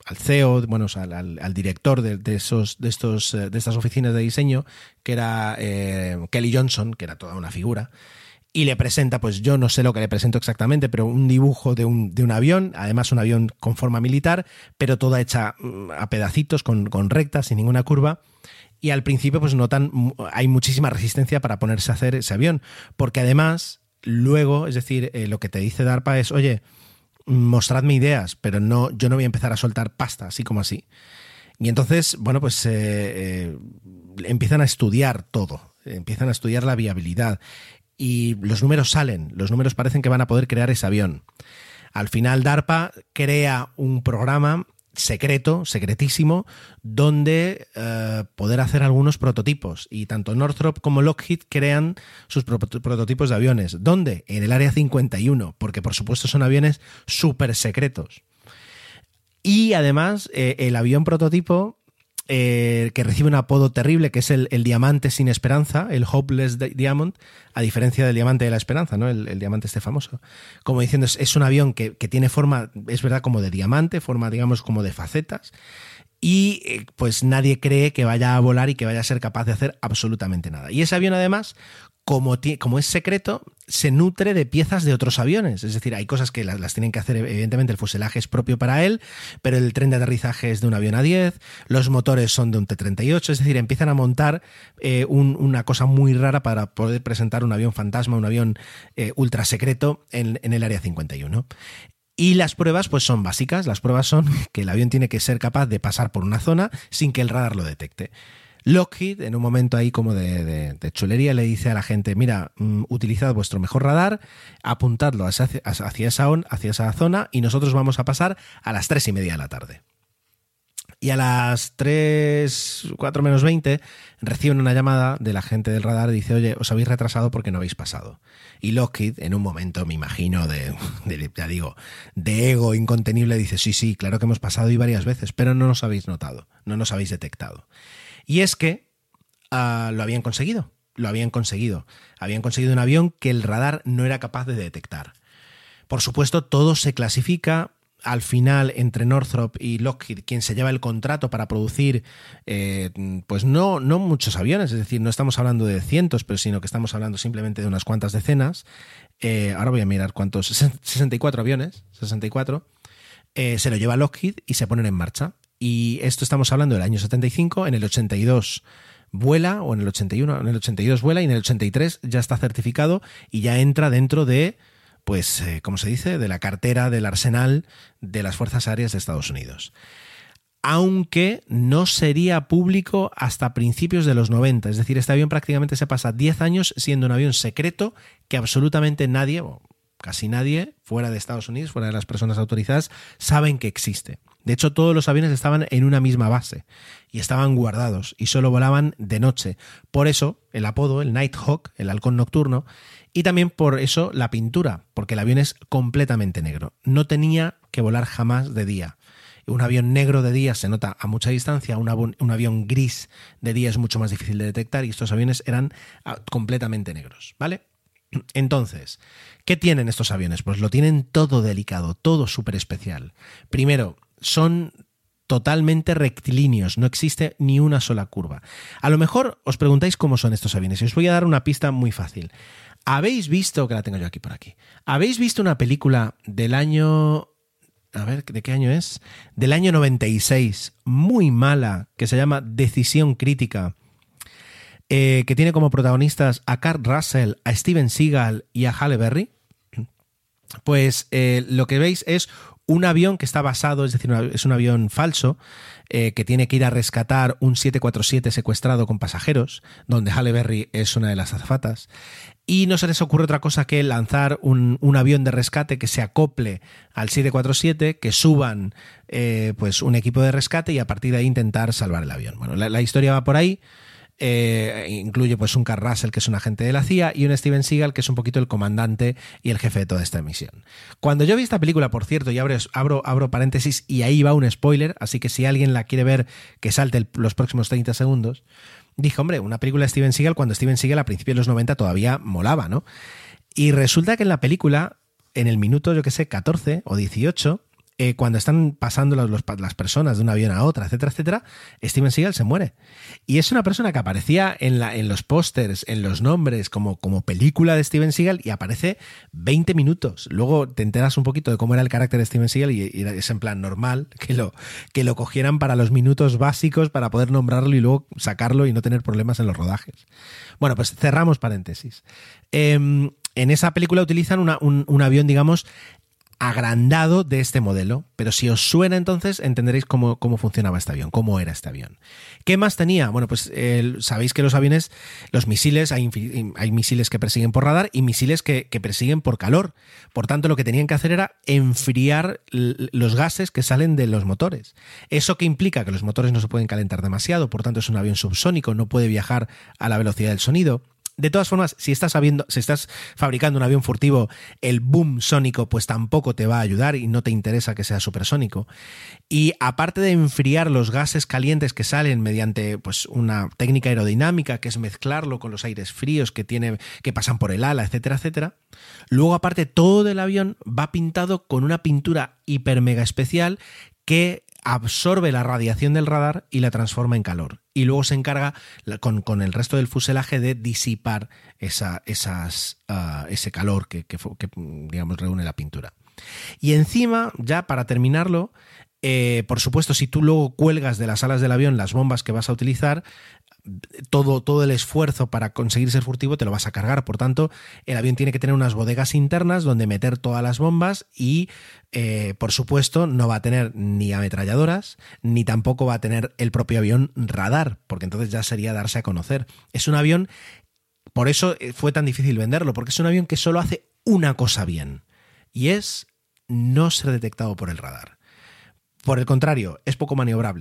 al CEO, bueno, al, director de, esos, de, estos, eh, de estas oficinas de diseño, que era eh, Kelly Johnson, que era toda una figura, y le presenta, pues yo no sé lo que le presento exactamente, pero un dibujo de un, de un avión, además un avión con forma militar, pero toda hecha mm, a pedacitos, con, con rectas, sin ninguna curva. Y al principio, pues notan, hay muchísima resistencia para ponerse a hacer ese avión, porque además Luego, es decir, eh, lo que te dice DARPA es, oye, mostradme ideas, pero no, yo no voy a empezar a soltar pasta, así como así. Y entonces, bueno, pues eh, eh, empiezan a estudiar todo, empiezan a estudiar la viabilidad. Y los números salen, los números parecen que van a poder crear ese avión. Al final, DARPA crea un programa secreto, secretísimo, donde eh, poder hacer algunos prototipos. Y tanto Northrop como Lockheed crean sus prototipos de aviones. ¿Dónde? En el área 51, porque por supuesto son aviones súper secretos. Y además, eh, el avión prototipo eh, que recibe un apodo terrible, que es el, diamante sin esperanza, el Hopeless Diamond, a diferencia del diamante de la esperanza, ¿no? El, diamante este famoso. Como diciendo, es, un avión que, tiene forma, es verdad, como de diamante, forma, digamos, como de facetas. Y eh, pues nadie cree que vaya a volar y que vaya a ser capaz de hacer absolutamente nada. Y ese avión, además, como, como, es secreto, se nutre de piezas de otros aviones. Es decir, hay cosas que las, tienen que hacer, evidentemente el fuselaje es propio para él, pero el tren de aterrizaje es de un avión A10, los motores son de un T-38, es decir, empiezan a montar eh, una cosa muy rara para poder presentar un avión fantasma, un avión eh, ultra secreto en, en el Área 51. Y las pruebas pues son básicas, las pruebas son que el avión tiene que ser capaz de pasar por una zona sin que el radar lo detecte. Lockheed, en un momento ahí como de, chulería, le dice a la gente, mira, mm, utilizad vuestro mejor radar, apuntadlo hacia, esa, hacia esa zona y nosotros vamos a pasar a las tres y media de la tarde. Y a las 3, 4 menos 20 reciben una llamada de la gente del radar y dice, oye, os habéis retrasado porque no habéis pasado. Y Lockheed, en un momento, me imagino, de, de, ya digo, de ego incontenible, dice, sí, sí, claro que hemos pasado y varias veces, pero no nos habéis notado, no nos habéis detectado. Y es que ah, lo habían conseguido, lo habían conseguido. Habían conseguido un avión que el radar no era capaz de detectar. Por supuesto, todo se clasifica al final entre Northrop y Lockheed, quien se lleva el contrato para producir, eh, pues no, no muchos aviones, es decir, no estamos hablando de cientos, pero sino que estamos hablando simplemente de unas cuantas decenas. Eh, ahora voy a mirar cuántos, 64 aviones, 64. Eh, se lo lleva Lockheed y se ponen en marcha. Y esto estamos hablando del año 75, en el 82 vuela, o en el 81, en el 82 vuela y en el 83 ya está certificado y ya entra dentro de, pues, eh, ¿cómo se dice?, de la cartera del arsenal de las Fuerzas Aéreas de Estados Unidos. Aunque no sería público hasta principios de los 90, es decir, este avión prácticamente se pasa 10 años siendo un avión secreto que absolutamente nadie, o casi nadie, fuera de Estados Unidos, fuera de las personas autorizadas, saben que existe. De hecho, todos los aviones estaban en una misma base y estaban guardados y solo volaban de noche. Por eso el apodo, el Nighthawk, el halcón nocturno, y también por eso la pintura, porque el avión es completamente negro. No tenía que volar jamás de día. Un avión negro de día se nota a mucha distancia, un, avión gris de día es mucho más difícil de detectar y estos aviones eran ah, completamente negros, ¿vale? Entonces, ¿qué tienen estos aviones? Pues lo tienen todo delicado, todo súper especial. Primero, son totalmente rectilíneos, no existe ni una sola curva. A lo mejor os preguntáis cómo son estos aviones y os voy a dar una pista muy fácil. ¿Habéis visto, que la tengo yo aquí por aquí, habéis visto una película del año... A ver, ¿de qué año es? Del año 96, muy mala, que se llama Decisión Crítica, eh, que tiene como protagonistas a Kurt Russell, a Steven Seagal y a Halle Berry? Pues eh, lo que veis es un avión que está basado, es decir, es un avión falso, eh, que tiene que ir a rescatar un 747 secuestrado con pasajeros, donde Halle Berry es una de las azafatas. Y no se les ocurre otra cosa que lanzar un, avión de rescate que se acople al 747, que suban eh, pues un equipo de rescate y a partir de ahí intentar salvar el avión. Bueno, la historia va por ahí. Eh, incluye pues un Carl Russell, que es un agente de la CIA, y un Steven Seagal, que es un poquito el comandante y el jefe de toda esta misión. Cuando yo vi esta película, por cierto, y abro, abro, abro paréntesis, y ahí va un spoiler, así que si alguien la quiere ver, que salte los próximos 30 segundos, dije, hombre, una película de Steven Seagal, cuando Steven Seagal a principios de los 90 todavía molaba, ¿no? Y resulta que en la película, en el minuto, yo que sé, 14 o 18, eh, cuando están pasando las personas de un avión a otra, etcétera, etcétera, Steven Seagal se muere. Y es una persona que aparecía en, los pósters, en los nombres, como, película de Steven Seagal y aparece 20 minutos. Luego te enteras un poquito de cómo era el carácter de Steven Seagal y, es en plan normal que lo, que lo cogieran para los minutos básicos para poder nombrarlo y luego sacarlo y no tener problemas en los rodajes. Bueno, pues cerramos paréntesis. Em, en esa película utilizan un, avión, digamos, agrandado de este modelo, pero si os suena entonces entenderéis cómo, cómo funcionaba este avión, cómo era este avión. ¿Qué más tenía? Bueno, pues sabéis que los aviones, los misiles, hay, hay misiles que persiguen por radar y misiles que, que, persiguen por calor. Por tanto, lo que tenían que hacer era enfriar los gases que salen de los motores. Eso que implica que los motores no se pueden calentar demasiado, por tanto es un avión subsónico, no puede viajar a la velocidad del sonido De todas formas, si estás, sabiendo, si estás fabricando un avión furtivo, el boom sónico pues tampoco te va a ayudar y no te interesa que sea supersónico. Y aparte de enfriar los gases calientes que salen mediante pues, una técnica aerodinámica, que es mezclarlo con los aires fríos que, tiene, que pasan por el ala, etcétera, etcétera, luego aparte todo el avión va pintado con una pintura hiper mega especial que absorbe la radiación del radar y la transforma en calor. Y luego se encarga con, el resto del fuselaje de disipar esa, esas, ah, ese calor que, digamos, reúne la pintura. Y encima, ya para terminarlo, eh, por supuesto, si tú luego cuelgas de las alas del avión las bombas que vas a utilizar, todo, todo el esfuerzo para conseguir ser furtivo te lo vas a cargar. Por tanto, el avión tiene que tener unas bodegas internas donde meter todas las bombas y, eh, por supuesto, no va a tener ni ametralladoras, ni tampoco va a tener el propio avión radar, porque entonces ya sería darse a conocer. Es un avión, por eso eh, fue tan difícil venderlo, porque es un avión que solo hace una cosa bien, y es no ser detectado por el radar. Por el contrario, es poco maniobrable.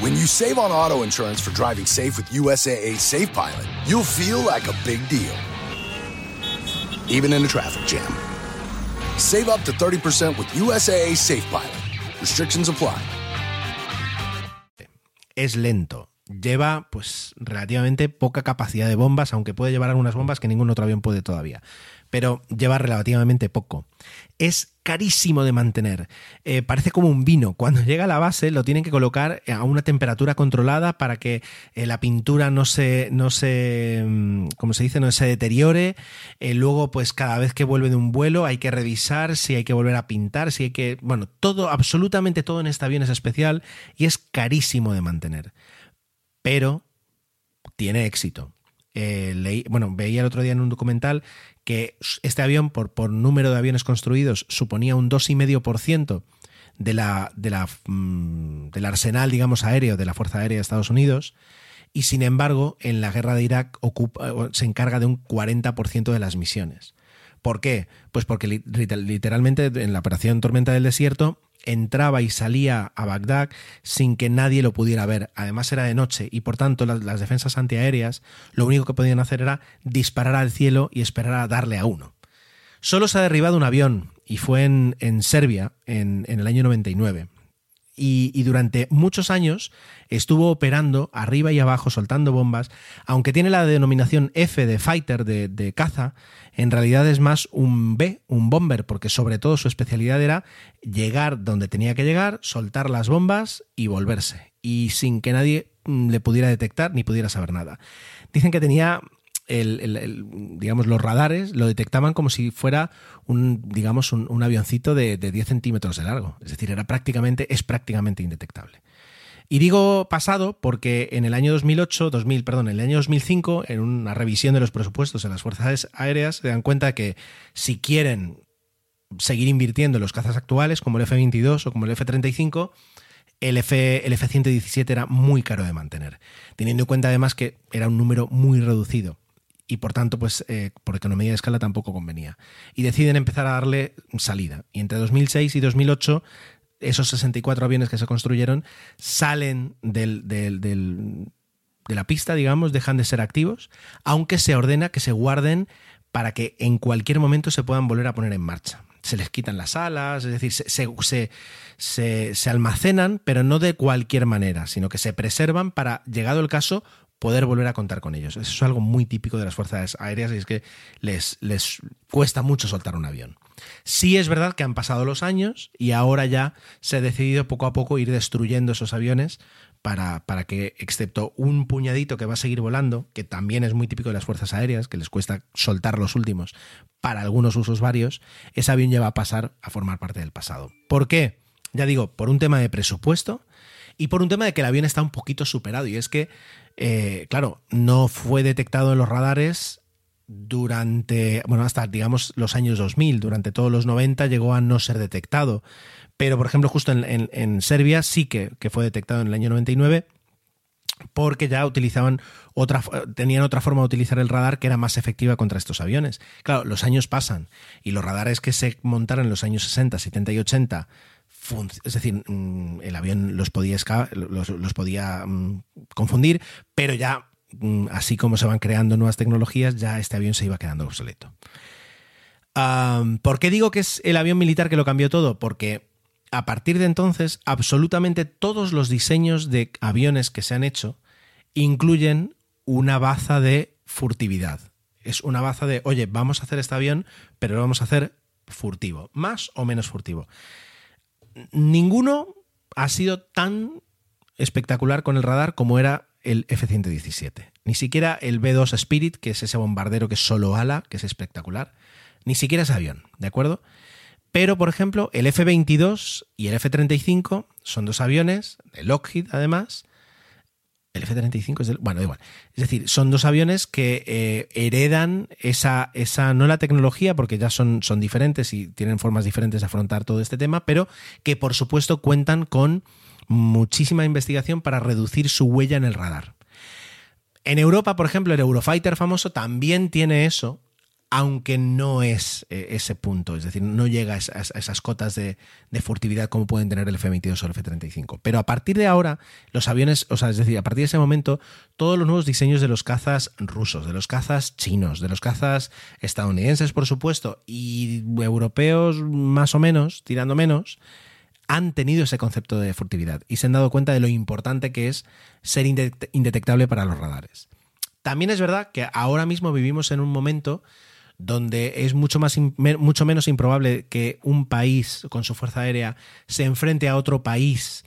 When you save on auto insurance for driving safe with USAA Safe Pilot, you'll feel like a big deal, even in a traffic jam. Save up to 30% with USAA Safe Pilot. Restrictions apply. Es lento. Lleva, pues, relativamente poca capacidad de bombas, aunque puede llevar algunas bombas que ningún otro avión puede todavía. Pero lleva relativamente poco. Es carísimo de mantener. Eh, parece como un vino. Cuando llega a la base lo tienen que colocar a una temperatura controlada para que eh, la pintura no se, no se, mm, como se dice, no se deteriore. Eh, luego, pues cada vez que vuelve de un vuelo hay que revisar si hay que volver a pintar, si hay que, bueno, todo, absolutamente todo en este avión es especial y es carísimo de mantener. Pero tiene éxito. bueno, veía el otro día en un documental que este avión, por, por número de aviones construidos, suponía un 2,5% de la, de la, mm, del arsenal, digamos, aéreo de la Fuerza Aérea de Estados Unidos, y sin embargo, en la guerra de Irak ocupa, se encarga de un 40% de las misiones. ¿Por qué? Pues porque literalmente en la operación Tormenta del Desierto entraba y salía a Bagdad sin que nadie lo pudiera ver. Además era de noche y por tanto las, defensas antiaéreas lo único que podían hacer era disparar al cielo y esperar a darle a uno. Solo se ha derribado un avión y fue en, Serbia en, en el año 99 y, durante muchos años estuvo operando arriba y abajo, soltando bombas. Aunque tiene la denominación F de fighter, de, caza, en realidad es más un B, un bomber, porque sobre todo su especialidad era llegar donde tenía que llegar, soltar las bombas y volverse. Y sin que nadie mm, le pudiera detectar ni pudiera saber nada. Dicen que tenía digamos, los radares lo detectaban como si fuera un, digamos, un, avioncito de, 10 centímetros de largo. Es decir, era prácticamente, es prácticamente indetectable. Y digo pasado porque en el año 2008, 2000, perdón, en el año 2005, en una revisión de los presupuestos en las fuerzas aéreas, se dan cuenta que si quieren seguir invirtiendo en los cazas actuales, como el F-22 o como el F-35, el, F, el F-117 era muy caro de mantener, teniendo en cuenta además que era un número muy reducido y por tanto, pues eh, por economía de escala tampoco convenía. Y deciden empezar a darle salida. Y entre 2006 y 2008, esos 64 aviones que se construyeron salen del, de la pista, digamos, dejan de ser activos, aunque se ordena que se guarden para que en cualquier momento se puedan volver a poner en marcha. Se les quitan las alas, es decir, se, se, se almacenan, pero no de cualquier manera, sino que se preservan para, llegado el caso, poder volver a contar con ellos. Eso es algo muy típico de las fuerzas aéreas y es que les, les cuesta mucho soltar un avión. Sí es verdad que han pasado los años y ahora ya se ha decidido poco a poco ir destruyendo esos aviones para, para, que, excepto un puñadito que va a seguir volando, que también es muy típico de las fuerzas aéreas, que les cuesta soltar los últimos para algunos usos varios, ese avión ya va a pasar a formar parte del pasado. ¿Por qué? Ya digo, por un tema de presupuesto y por un tema de que el avión está un poquito superado y es que eh, claro, no fue detectado en los radares durante, bueno, hasta digamos los años 2000, durante todos los 90 llegó a no ser detectado. Pero, por ejemplo, justo en, Serbia sí que, que, fue detectado en el año 99 porque ya utilizaban otra, tenían otra forma de utilizar el radar que era más efectiva contra estos aviones. Claro, los años pasan y los radares que se montaron en los años 60, 70 y 80 es decir, mm, el avión los podía, mm, confundir, pero ya, mm, así como se van creando nuevas tecnologías, ya este avión se iba quedando obsoleto. ¿Por qué digo que es el avión militar que lo cambió todo? Porque a partir de entonces, absolutamente todos los diseños de aviones que se han hecho incluyen una baza de furtividad. Es una baza de, oye, vamos a hacer este avión, pero lo vamos a hacer furtivo, más o menos furtivo ninguno ha sido tan espectacular con el radar como era el F-117. Ni siquiera el B-2 Spirit, que es ese bombardero que es solo ala, que es espectacular. Ni siquiera ese avión, ¿de acuerdo? Pero, por ejemplo, el F-22 y el F-35 son dos aviones, de Lockheed además, el F-35 es del... Bueno, igual. Es decir, son dos aviones que eh, heredan esa, esa, no la tecnología, porque ya son, son diferentes y tienen formas diferentes de afrontar todo este tema, pero que por supuesto cuentan con muchísima investigación para reducir su huella en el radar. En Europa, por ejemplo, el Eurofighter famoso también tiene eso, aunque no es eh, ese punto, es decir, no llega a esas, cotas de, furtividad como pueden tener el F-22 o el F-35. Pero a partir de ahora, los aviones, o sea, es decir, a partir de ese momento, todos los nuevos diseños de los cazas rusos, de los cazas chinos, de los cazas estadounidenses, por supuesto, y europeos más o menos, tirando menos, han tenido ese concepto de furtividad y se han dado cuenta de lo importante que es ser indetectable para los radares. También es verdad que ahora mismo vivimos en un momento donde es mucho, más, mucho menos improbable que un país con su fuerza aérea se enfrente a otro país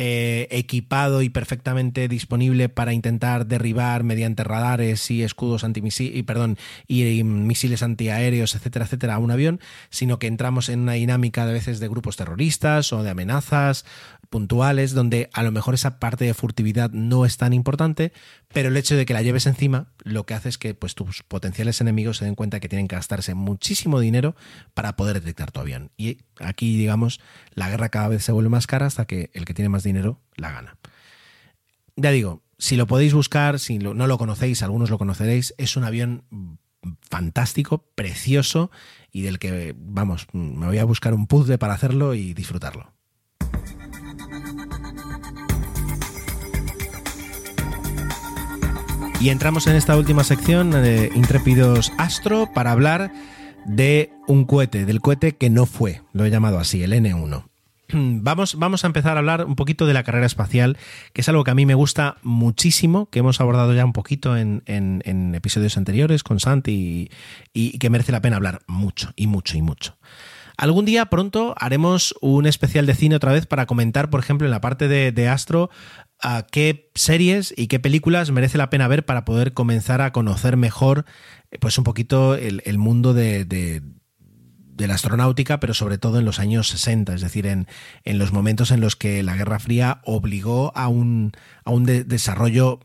eh, equipado y perfectamente disponible para intentar derribar mediante radares y escudos antimisiles perdón y, misiles antiaéreos etcétera etcétera a un avión sino que entramos en una dinámica de veces de grupos terroristas o de amenazas puntuales donde a lo mejor esa parte de furtividad no es tan importante, pero el hecho de que la lleves encima lo que hace es que pues, tus potenciales enemigos se den cuenta que tienen que gastarse muchísimo dinero para poder detectar tu avión. Y aquí, digamos, la guerra cada vez se vuelve más cara hasta que el que tiene más dinero la gana. Ya digo, si lo podéis buscar, si no lo conocéis, algunos lo conoceréis, es un avión fantástico, precioso y del que, vamos, me voy a buscar un puzzle para hacerlo y disfrutarlo. Y entramos en esta última sección de Intrépidos Astro para hablar de un cohete, del cohete que no fue, lo he llamado así, el N1. Vamos, vamos a empezar a hablar un poquito de la carrera espacial, que es algo que a mí me gusta muchísimo, que hemos abordado ya un poquito en, episodios anteriores con Santi y, que merece la pena hablar mucho, y mucho, y mucho. Algún día pronto haremos un especial de cine otra vez para comentar, por ejemplo, en la parte de Astro, a qué series y qué películas merece la pena ver para poder comenzar a conocer mejor eh, pues un poquito el, mundo de, de, la astronáutica, pero sobre todo en los años 60, es decir, en, en los momentos en los que la Guerra Fría obligó a un, a un desarrollo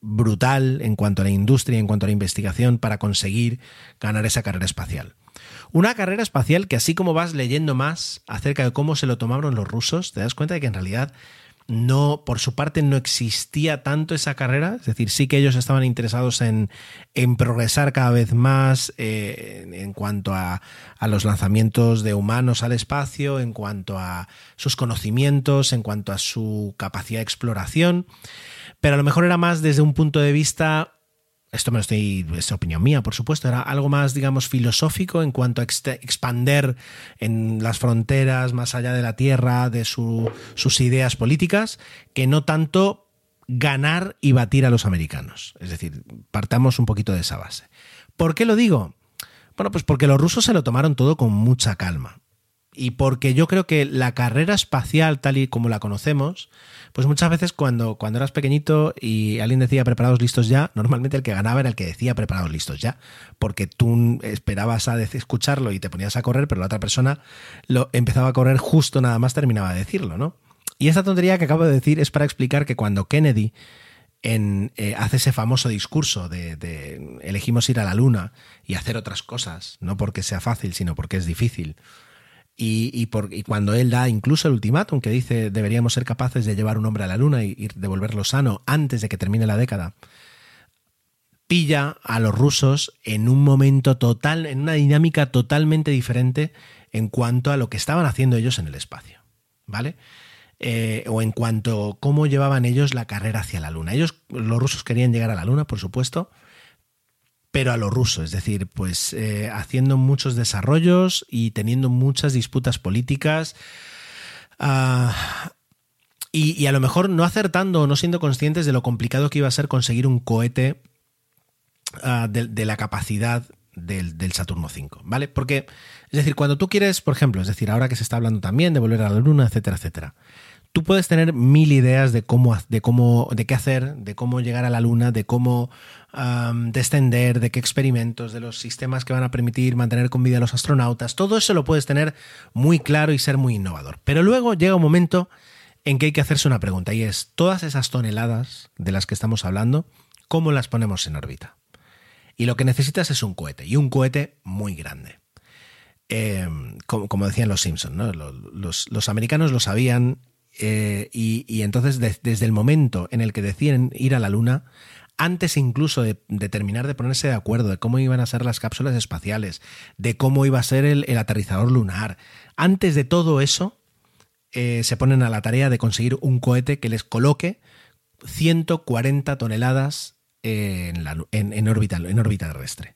brutal en cuanto a la industria, en cuanto a la investigación para conseguir ganar esa carrera espacial. Una carrera espacial que así como vas leyendo más acerca de cómo se lo tomaron los rusos, te das cuenta de que en realidad no, por su parte, no existía tanto esa carrera, es decir, sí que ellos estaban interesados en, progresar cada vez más eh, en cuanto a, los lanzamientos de humanos al espacio, en cuanto a sus conocimientos, en cuanto a su capacidad de exploración, pero a lo mejor era más desde un punto de vista esto me lo estoy, es opinión mía, por supuesto, era algo más, digamos, filosófico en cuanto a expander en las fronteras más allá de la tierra de sus ideas políticas, que no tanto ganar y batir a los americanos. Es decir, partamos un poquito de esa base. ¿Por qué lo digo? Bueno, pues porque los rusos se lo tomaron todo con mucha calma. Y porque yo creo que la carrera espacial, tal y como la conocemos, pues muchas veces cuando, cuando eras pequeñito y alguien decía preparados listos ya, normalmente el que ganaba era el que decía preparados listos ya, porque tú esperabas a escucharlo y te ponías a correr, pero la otra persona lo empezaba a correr justo nada más terminaba de decirlo, ¿no? Y esta tontería que acabo de decir es para explicar que cuando Kennedy en, eh, hace ese famoso discurso de, elegimos ir a la luna y hacer otras cosas, no porque sea fácil, sino porque es difícil. Y, por, cuando él da incluso el ultimátum que dice deberíamos ser capaces de llevar un hombre a la luna y, y devolverlo sano antes de que termine la década, pilla a los rusos en un momento total, en una dinámica totalmente diferente en cuanto a lo que estaban haciendo ellos en el espacio. ¿Vale? Eh, o en cuanto a cómo llevaban ellos la carrera hacia la Luna. Ellos, los rusos querían llegar a la Luna, por supuesto, pero a lo ruso, es decir, pues eh, haciendo muchos desarrollos y teniendo muchas disputas políticas. Ah, y, a lo mejor no acertando o no siendo conscientes de lo complicado que iba a ser conseguir un cohete ah, de, la capacidad del, Saturno V, ¿vale? Porque, es decir, cuando tú quieres, por ejemplo, es decir, ahora que se está hablando también de volver a la Luna, etcétera, etcétera, tú puedes tener mil ideas de cómo, de cómo, de qué hacer, de cómo llegar a la luna, de cómo descender, de qué experimentos, de los sistemas que van a permitir mantener con vida a los astronautas. Todo eso lo puedes tener muy claro y ser muy innovador. Pero luego llega un momento en que hay que hacerse una pregunta y es, todas esas toneladas de las que estamos hablando, ¿cómo las ponemos en órbita? Y lo que necesitas es un cohete, y un cohete muy grande. Em, como, decían los Simpsons, los, los, americanos lo sabían eh, y, entonces desde el momento en el que deciden ir a la Luna, antes incluso de, terminar de ponerse de acuerdo de cómo iban a ser las cápsulas espaciales, de cómo iba a ser el, aterrizador lunar, antes de todo eso, eh, se ponen a la tarea de conseguir un cohete que les coloque 140 toneladas en, en, órbita, en órbita terrestre.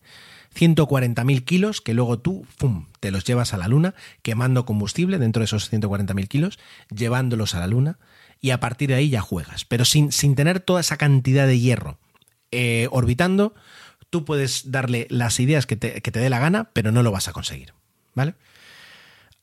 140.000 kilos que luego tú ¡pum! te los llevas a la Luna, quemando combustible dentro de esos 140.000 kilos, llevándolos a la Luna y a partir de ahí ya juegas. Pero sin, sin tener toda esa cantidad de hierro eh, orbitando, tú puedes darle las ideas que te, que te, dé la gana, pero no lo vas a conseguir. ¿Vale?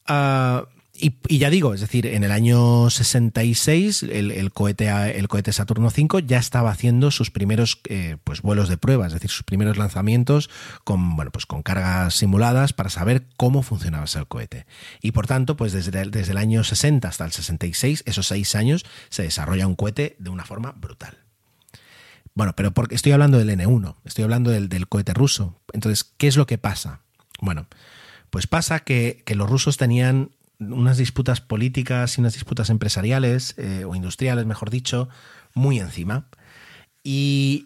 Uh, y, ya digo, es decir, en el año 66 el, cohete, el cohete Saturno V ya estaba haciendo sus primeros eh, pues, vuelos de prueba, es decir, sus primeros lanzamientos con, bueno, pues con cargas simuladas para saber cómo funcionaba ese cohete. Y por tanto, pues desde, desde el año 60 hasta el 66, esos seis años, se desarrolla un cohete de una forma brutal. Bueno, pero porque estoy hablando del N1, estoy hablando del, cohete ruso. Entonces, ¿qué es lo que pasa? Bueno, pues pasa que, que los rusos tenían unas disputas políticas y unas disputas empresariales, eh, o industriales, mejor dicho, muy encima. Y,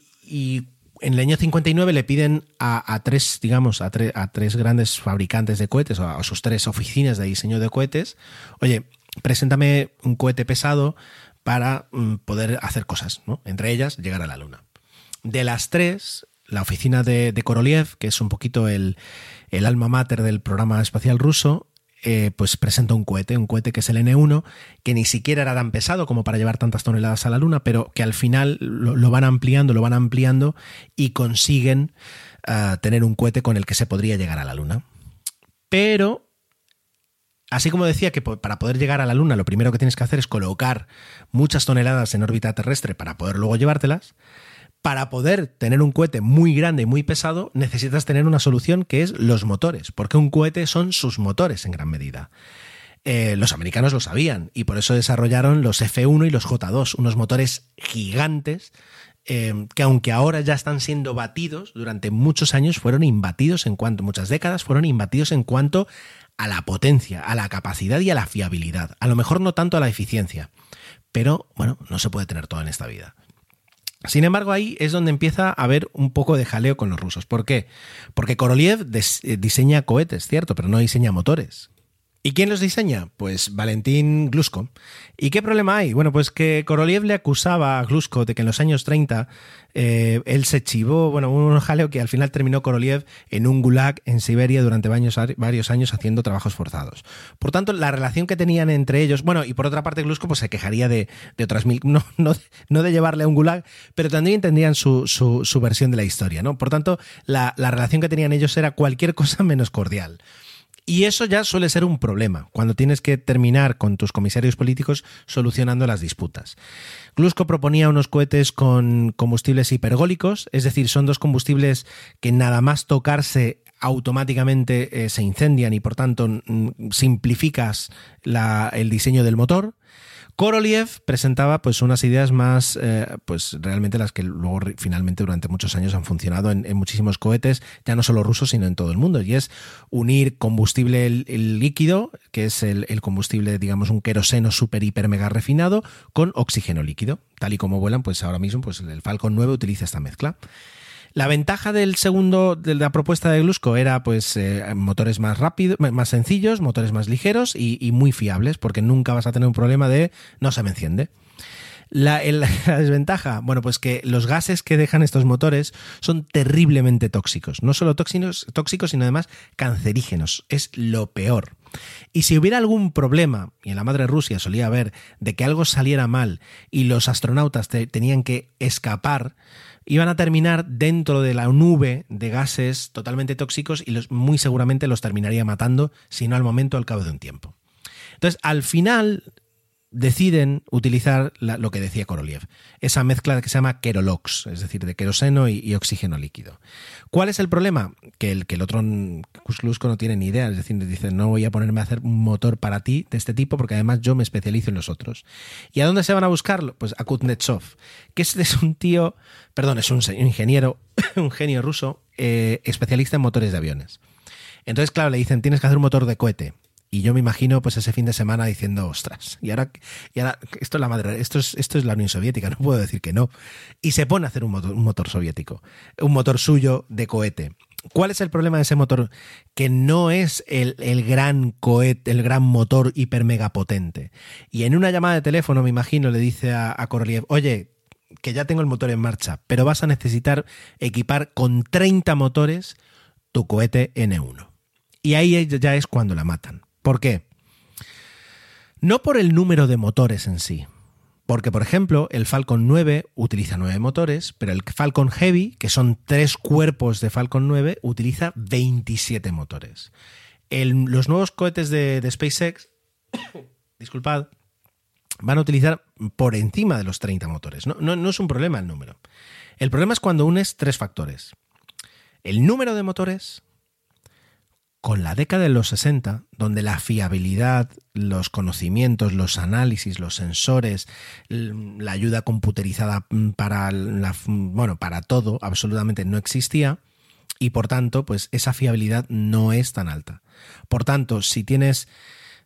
en el año 59 le piden a, tres, digamos, a, a, tres grandes fabricantes de cohetes, o a sus tres oficinas de diseño de cohetes, oye, preséntame un cohete pesado para mm, poder hacer cosas, ¿no? Entre ellas, llegar a la Luna. De las tres, la oficina de, de Korolev, que es un poquito el, el alma mater del programa espacial ruso, eh, pues presenta un cohete, un cohete que es el N1, que ni siquiera era tan pesado como para llevar tantas toneladas a la Luna, pero que al final lo, van ampliando, lo van ampliando y consiguen ah, tener un cohete con el que se podría llegar a la Luna. Pero, así como decía que para poder llegar a la Luna lo primero que tienes que hacer es colocar muchas toneladas en órbita terrestre para poder luego llevártelas, para poder tener un cohete muy grande y muy pesado, necesitas tener una solución que es los motores, porque un cohete son sus motores en gran medida. Eh, los americanos lo sabían y por eso desarrollaron los F1 y los J2, unos motores gigantes eh, que aunque ahora ya están siendo batidos, durante muchos años fueron imbatidos en cuanto, muchas décadas fueron imbatidos en cuanto a la potencia, a la capacidad y a la fiabilidad. A lo mejor no tanto a la eficiencia, pero bueno, no se puede tener todo en esta vida. Sin embargo, ahí es donde empieza a haber un poco de jaleo con los rusos. ¿Por qué? Porque Korolev eh, diseña cohetes, cierto, pero no diseña motores. ¿Y quién los diseña? Pues Valentín Glusko. ¿Y qué problema hay? Bueno, pues que Korolev le acusaba a Glusko de que en los años 30 eh, él se chivó, bueno, un jaleo que al final terminó Korolev en un gulag en Siberia durante varios, años haciendo trabajos forzados. Por tanto, la relación que tenían entre ellos, bueno, y por otra parte Glusko pues se quejaría de, otras mil, no, no, de llevarle a un gulag, pero también tendrían su, su, versión de la historia, ¿no? Por tanto, la, la relación que tenían ellos era cualquier cosa menos cordial. Y eso ya suele ser un problema, cuando tienes que terminar con tus comisarios políticos solucionando las disputas. Glusko proponía unos cohetes con combustibles hipergólicos, es decir, son dos combustibles que nada más tocarse automáticamente eh, se incendian y por tanto simplificas el diseño del motor Korolev presentaba pues unas ideas más, eh, pues realmente las que luego finalmente durante muchos años han funcionado en, muchísimos cohetes, ya no solo rusos, sino en todo el mundo, y es unir combustible líquido, que es el, combustible, digamos, un queroseno super, hiper, mega refinado, con oxígeno líquido. Tal y como vuelan, pues ahora mismo pues el Falcon 9 utiliza esta mezcla. La ventaja del segundo, de la propuesta de Glusco era pues eh, motores más rápidos, más sencillos, motores más ligeros y, muy fiables, porque nunca vas a tener un problema de no se me enciende. La, desventaja, bueno, pues que los gases que dejan estos motores son terriblemente tóxicos. No solo tóxicos, tóxicos, sino además cancerígenos. Es lo peor. Y si hubiera algún problema, y en la madre Rusia solía haber, de que algo saliera mal y los astronautas tenían que escapar, iban a terminar dentro de la nube de gases totalmente tóxicos y los, muy seguramente los terminaría matando, si no al momento, al cabo de un tiempo. Entonces, al final deciden utilizar lo que decía Korolev, esa mezcla que se llama Kerolox, es decir, de queroseno y, oxígeno líquido. ¿Cuál es el problema? Que el, que el otro no tiene ni idea, es decir, dice, no voy a ponerme a hacer un motor para ti de este tipo porque además yo me especializo en los otros. ¿Y a dónde se van a buscarlo? Pues a Kuznetsov, que es un tío, perdón, es un ingeniero, un genio ruso, eh, especialista en motores de aviones. Entonces, claro, le dicen, tienes que hacer un motor de cohete. Y yo me imagino, pues ese fin de semana diciendo, ostras, y ahora, esto es la madre, esto es, esto es la Unión Soviética, no puedo decir que no. Y se pone a hacer un motor, soviético, un motor suyo de cohete. ¿Cuál es el problema de ese motor? Que no es el, gran cohete, el gran motor hiper mega potente. Y en una llamada de teléfono, me imagino, le dice a, a Korolev, oye, que ya tengo el motor en marcha, pero vas a necesitar equipar con 30 motores tu cohete N1. Y ahí ya es cuando la matan. ¿Por qué? No por el número de motores en sí, porque, por ejemplo, el Falcon 9 utiliza 9 motores, pero el Falcon Heavy, que son tres cuerpos de Falcon 9, utiliza 27 motores. los nuevos cohetes de, SpaceX, disculpad, van a utilizar por encima de los 30 motores. No, no es un problema el número. El problema es cuando unes tres factores. El número de motores, con la década de los 60, donde la fiabilidad, los conocimientos, los análisis, los sensores, la ayuda computerizada para bueno, para todo absolutamente no existía y por tanto, pues esa fiabilidad no es tan alta. Por tanto, si tienes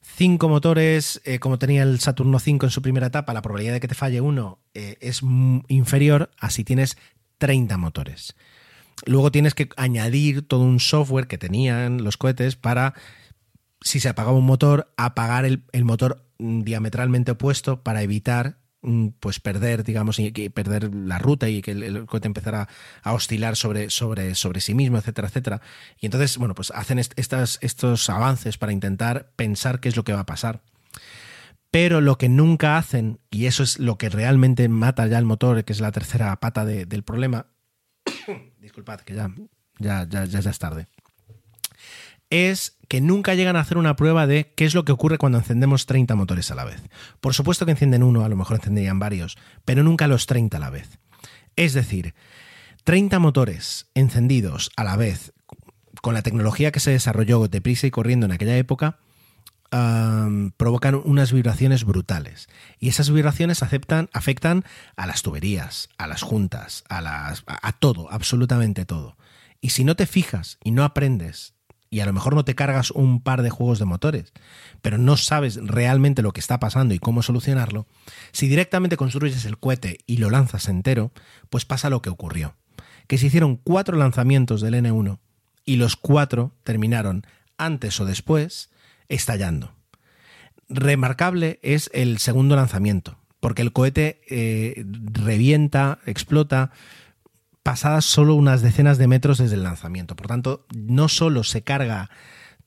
cinco motores, eh, como tenía el Saturno 5 en su primera etapa, la probabilidad de que te falle uno eh, es inferior a si tienes 30 motores. Luego tienes que añadir todo un software que tenían los cohetes para, si se apagaba un motor, apagar el, motor mm, diametralmente opuesto para evitar mm, pues perder, digamos, perder la ruta y que el, cohete empezara a oscilar sobre, sobre, sobre sí mismo, etcétera, etcétera. Y entonces, bueno, pues hacen estas, estos avances para intentar pensar qué es lo que va a pasar. Pero lo que nunca hacen, y eso es lo que realmente mata ya el motor, que es la tercera pata del problema, disculpad, que ya, ya, ya, ya es tarde, es que nunca llegan a hacer una prueba de qué es lo que ocurre cuando encendemos 30 motores a la vez. Por supuesto que encienden uno, a lo mejor encenderían varios, pero nunca los 30 a la vez. Es decir, 30 motores encendidos a la vez con la tecnología que se desarrolló deprisa y corriendo en aquella época, provocan unas vibraciones brutales. Y esas vibraciones afectan a las tuberías, a las juntas, a, las, a, todo, absolutamente todo. Y si no te fijas y no aprendes, y a lo mejor no te cargas un par de juegos de motores, pero no sabes realmente lo que está pasando y cómo solucionarlo, si directamente construyes el cohete y lo lanzas entero, pues pasa lo que ocurrió. Que se hicieron cuatro lanzamientos del N1 y los cuatro terminaron antes o después estallando. Remarcable es el segundo lanzamiento, porque el cohete eh, revienta, explota pasadas solo unas decenas de metros desde el lanzamiento. Por tanto, no solo se carga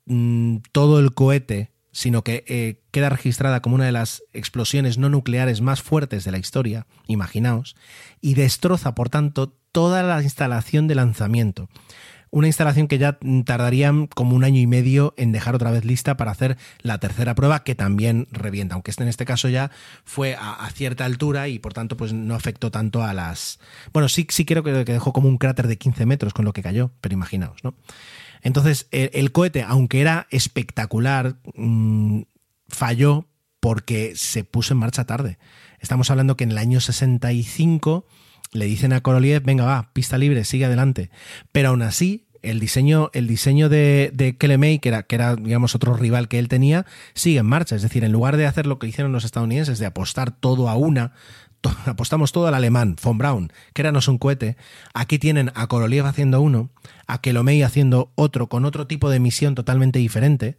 mm, todo el cohete, sino que eh, queda registrada como una de las explosiones no nucleares más fuertes de la historia, imaginaos, y destroza, por tanto, toda la instalación de lanzamiento una instalación que ya tardaría como un año y medio en dejar otra vez lista para hacer la tercera prueba que también revienta, aunque este en este caso ya fue a, cierta altura y por tanto pues no afectó tanto a las... Bueno, sí, sí creo que, dejó como un cráter de 15 metros con lo que cayó, pero imaginaos, ¿no? Entonces el, cohete, aunque era espectacular, mm, falló porque se puso en marcha tarde. Estamos hablando que en el año 65 le dicen a Korolev, venga, va, pista libre, sigue adelante. Pero aún así, el diseño, el diseño de, de que era, que era, digamos, otro rival que él tenía, sigue en marcha. Es decir, en lugar de hacer lo que hicieron los estadounidenses, de apostar todo a una, apostamos todo al alemán, von Braun, que era no un cohete, aquí tienen a Korolev haciendo uno, a Kelomey haciendo otro, con otro tipo de misión totalmente diferente,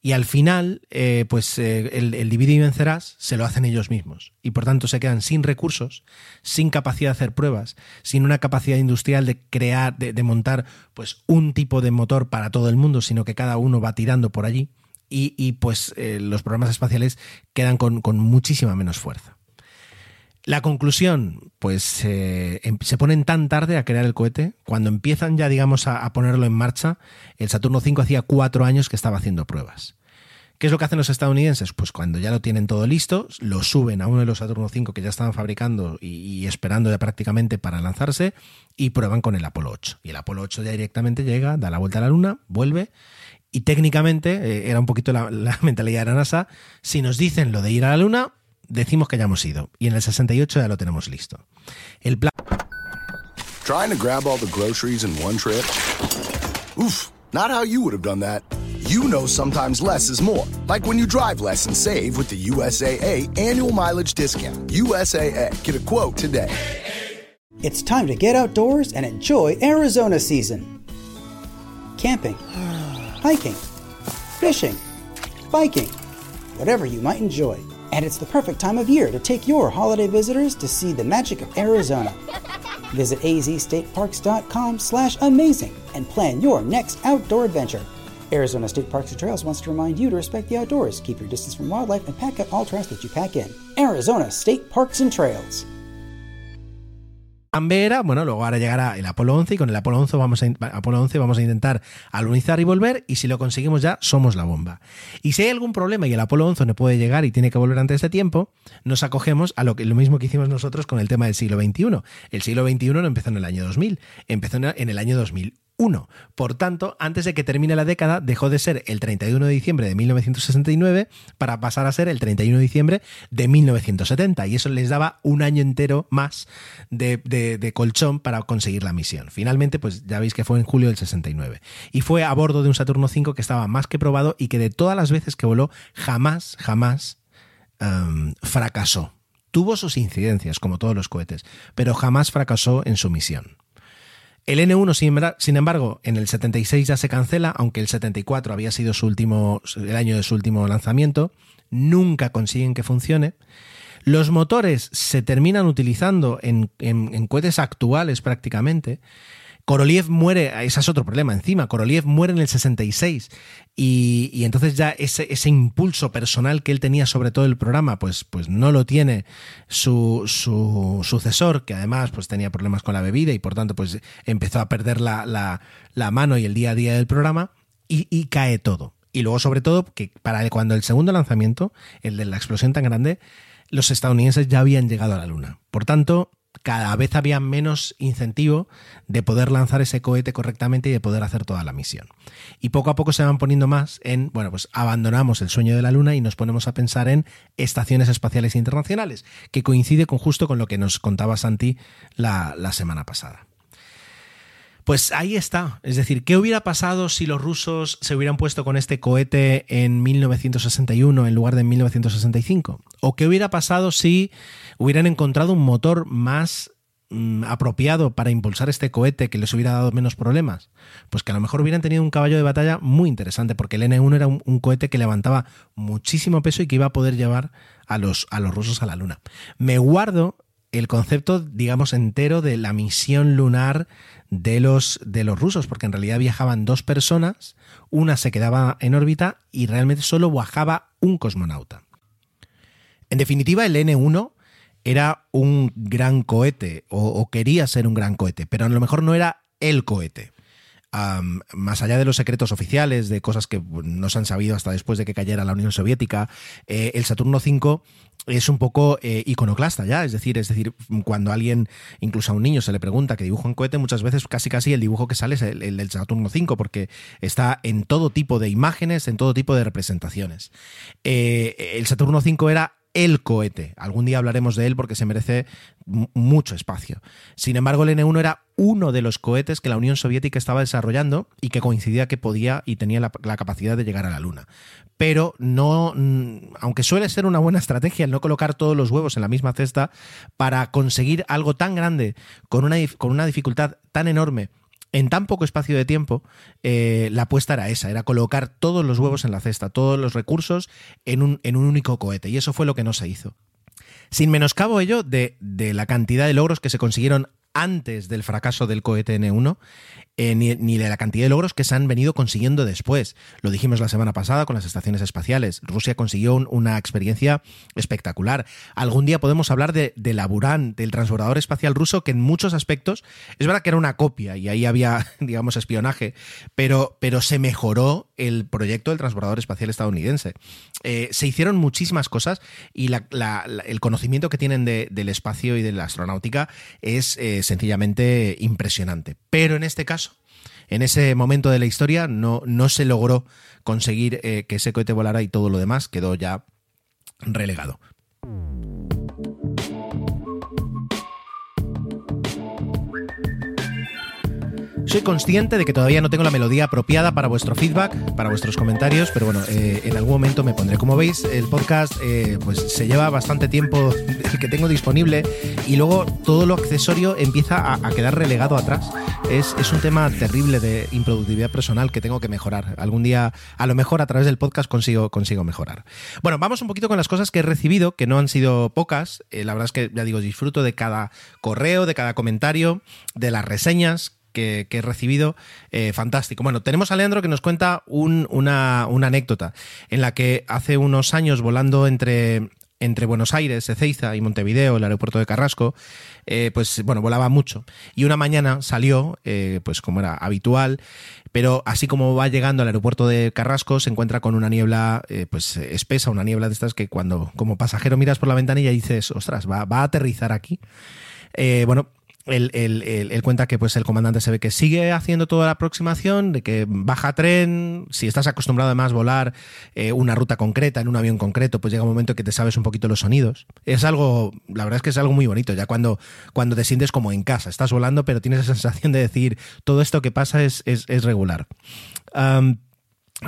y al final, eh, pues eh, el, el, divide y vencerás se lo hacen ellos mismos. Y por tanto se quedan sin recursos, sin capacidad de hacer pruebas, sin una capacidad industrial de crear, de, montar pues un tipo de motor para todo el mundo, sino que cada uno va tirando por allí. Y, pues eh, los programas espaciales quedan con, muchísima menos fuerza. La conclusión, pues em, se ponen tan tarde a crear el cohete, cuando empiezan ya, digamos, a, ponerlo en marcha, el Saturno V hacía cuatro años que estaba haciendo pruebas. ¿Qué es lo que hacen los estadounidenses? Pues cuando ya lo tienen todo listo, lo suben a uno de los Saturno V que ya estaban fabricando y, esperando ya prácticamente para lanzarse y prueban con el Apolo 8. Y el Apolo 8 ya directamente llega, da la vuelta a la Luna, vuelve y técnicamente eh, era un poquito la, mentalidad de la NASA. Si nos dicen lo de ir a la Luna, decimos que ya hemos ido. Y en el 68 ya lo tenemos listo. El plan. Trying to grab all the groceries in one trip. Oof, not how you would have done that. You know sometimes less is more. Like when you drive less and save with the USAA annual mileage discount. USAA. Get a quote today. It's time to get outdoors and enjoy Arizona season. Camping, hiking, fishing, biking, whatever you might enjoy. And it's the perfect time of year to take your holiday visitors to see the magic of Arizona. Visit azstateparks.com slash amazing and plan your next outdoor adventure. Arizona State Parks and Trails wants to remind you to respect the outdoors, keep your distance from wildlife, and pack up all trash that you pack in. Arizona State Parks and Trails. Era, bueno, luego ahora llegará el Apolo 11 y con el Apolo 11 vamos a, Apolo 11 vamos a intentar alunizar y volver y si lo conseguimos ya somos la bomba. Y si hay algún problema y el Apolo 11 no puede llegar y tiene que volver antes de tiempo, nos acogemos a lo, que, lo mismo que hicimos nosotros con el tema del siglo XXI. El siglo XXI no empezó en el año 2000, empezó en el año 2000 1. Por tanto, antes de que termine la década, dejó de ser el 31 de diciembre de 1969 para pasar a ser el 31 de diciembre de 1970. Y eso les daba un año entero más de, colchón para conseguir la misión. Finalmente, pues ya veis que fue en julio del 69. Y fue a bordo de un Saturno V que estaba más que probado y que de todas las veces que voló, jamás, jamás em, fracasó. Tuvo sus incidencias, como todos los cohetes, pero jamás fracasó en su misión. El N1, sin embargo, en el 76 ya se cancela, aunque el 74 había sido su último, el año de su último lanzamiento. Nunca consiguen que funcione. Los motores se terminan utilizando en, en cohetes actuales prácticamente Koroliev muere, ese es otro problema encima, Koroliev muere en el 66 y, y entonces ya ese, impulso personal que él tenía sobre todo el programa, pues, pues no lo tiene su, su, sucesor, que además pues tenía problemas con la bebida y por tanto pues empezó a perder la, la, la mano y el día a día del programa y, y cae todo. Y luego sobre todo que para cuando el segundo lanzamiento, el de la explosión tan grande, los estadounidenses ya habían llegado a la Luna. Por tanto, cada vez había menos incentivo de poder lanzar ese cohete correctamente y de poder hacer toda la misión. Y poco a poco se van poniendo más en, bueno, pues abandonamos el sueño de la Luna y nos ponemos a pensar en estaciones espaciales internacionales, que coincide con justo con lo que nos contaba Santi la, la semana pasada. Pues ahí está. Es decir, ¿qué hubiera pasado si los rusos se hubieran puesto con este cohete en 1961 en lugar de en 1965? ¿O qué hubiera pasado si hubieran encontrado un motor más mm, apropiado para impulsar este cohete que les hubiera dado menos problemas? Pues que a lo mejor hubieran tenido un caballo de batalla muy interesante, porque el N1 era un, un cohete que levantaba muchísimo peso y que iba a poder llevar a los, a los rusos a la Luna. Me guardo el concepto, digamos, entero de la misión lunar de los, de los rusos, porque en realidad viajaban dos personas, una se quedaba en órbita y realmente solo bajaba un cosmonauta. En definitiva, el N1 era un gran cohete, o, quería ser un gran cohete, pero a lo mejor no era el cohete. Más allá de los secretos oficiales, de cosas que no se han sabido hasta después de que cayera la Unión Soviética, eh, el Saturno V es un poco eh, iconoclasta ya, es decir, es decir, cuando alguien, incluso a un niño, se le pregunta que dibuja un cohete, muchas veces casi casi el dibujo que sale es el, del Saturno V, porque está en todo tipo de imágenes, en todo tipo de representaciones. Eh, el Saturno V era el cohete. Algún día hablaremos de él porque se merece mucho espacio. Sin embargo, el N1 era uno de los cohetes que la Unión Soviética estaba desarrollando y que coincidía que podía y tenía la, capacidad de llegar a la Luna. Pero no, mm, aunque suele ser una buena estrategia el no colocar todos los huevos en la misma cesta, para conseguir algo tan grande, con una, con una dificultad tan enorme, en tan poco espacio de tiempo, eh, la apuesta era esa, era colocar todos los huevos en la cesta, todos los recursos en un, en un único cohete. Y eso fue lo que no se hizo. Sin menoscabo ello de, de la cantidad de logros que se consiguieron antes del fracaso del cohete N1, eh, ni, de la cantidad de logros que se han venido consiguiendo después. Lo dijimos la semana pasada con las estaciones espaciales. Rusia consiguió una experiencia espectacular. Algún día podemos hablar de, de la Buran, del transbordador espacial ruso, que en muchos aspectos es verdad que era una copia y ahí había, digamos, espionaje, pero, pero se mejoró el proyecto del transbordador espacial estadounidense. Eh, se hicieron muchísimas cosas y el conocimiento que tienen del espacio y de la astronáutica es eh, sencillamente impresionante. Pero en este caso, en ese momento de la historia no, no se logró conseguir eh, que ese cohete volara y todo lo demás quedó ya relegado. Soy consciente de que todavía no tengo la melodía apropiada para vuestro feedback, para vuestros comentarios, pero bueno, eh, en algún momento me pondré. Como veis, el podcast eh, pues se lleva bastante tiempo que tengo disponible y luego todo lo accesorio empieza a, quedar relegado atrás. Es, un tema terrible de improductividad personal que tengo que mejorar. Algún día, a lo mejor a través del podcast consigo, consigo mejorar. Bueno, vamos un poquito con las cosas que he recibido, que no han sido pocas. Eh, la verdad es que, ya digo, disfruto de cada correo, de cada comentario, de las reseñas que, he recibido, eh, fantástico. Bueno, tenemos a Leandro que nos cuenta una, anécdota en la que hace unos años volando entre, entre Buenos Aires, Ezeiza y Montevideo, el aeropuerto de Carrasco, eh, pues bueno, volaba mucho. Y una mañana salió, eh, pues como era habitual, pero así como va llegando al aeropuerto de Carrasco, se encuentra con una niebla pues espesa, una niebla de estas que cuando como pasajero miras por la ventanilla y dices, ostras, va, va a aterrizar aquí. bueno, él, cuenta que pues el comandante se ve que sigue haciendo toda la aproximación, de que baja tren, si estás acostumbrado además a volar eh, una ruta concreta, en un avión concreto, pues llega un momento que te sabes un poquito los sonidos. Es algo, la verdad es que es algo muy bonito, ya cuando, cuando te sientes como en casa, estás volando, pero tienes esa sensación de decir, todo esto que pasa es, regular.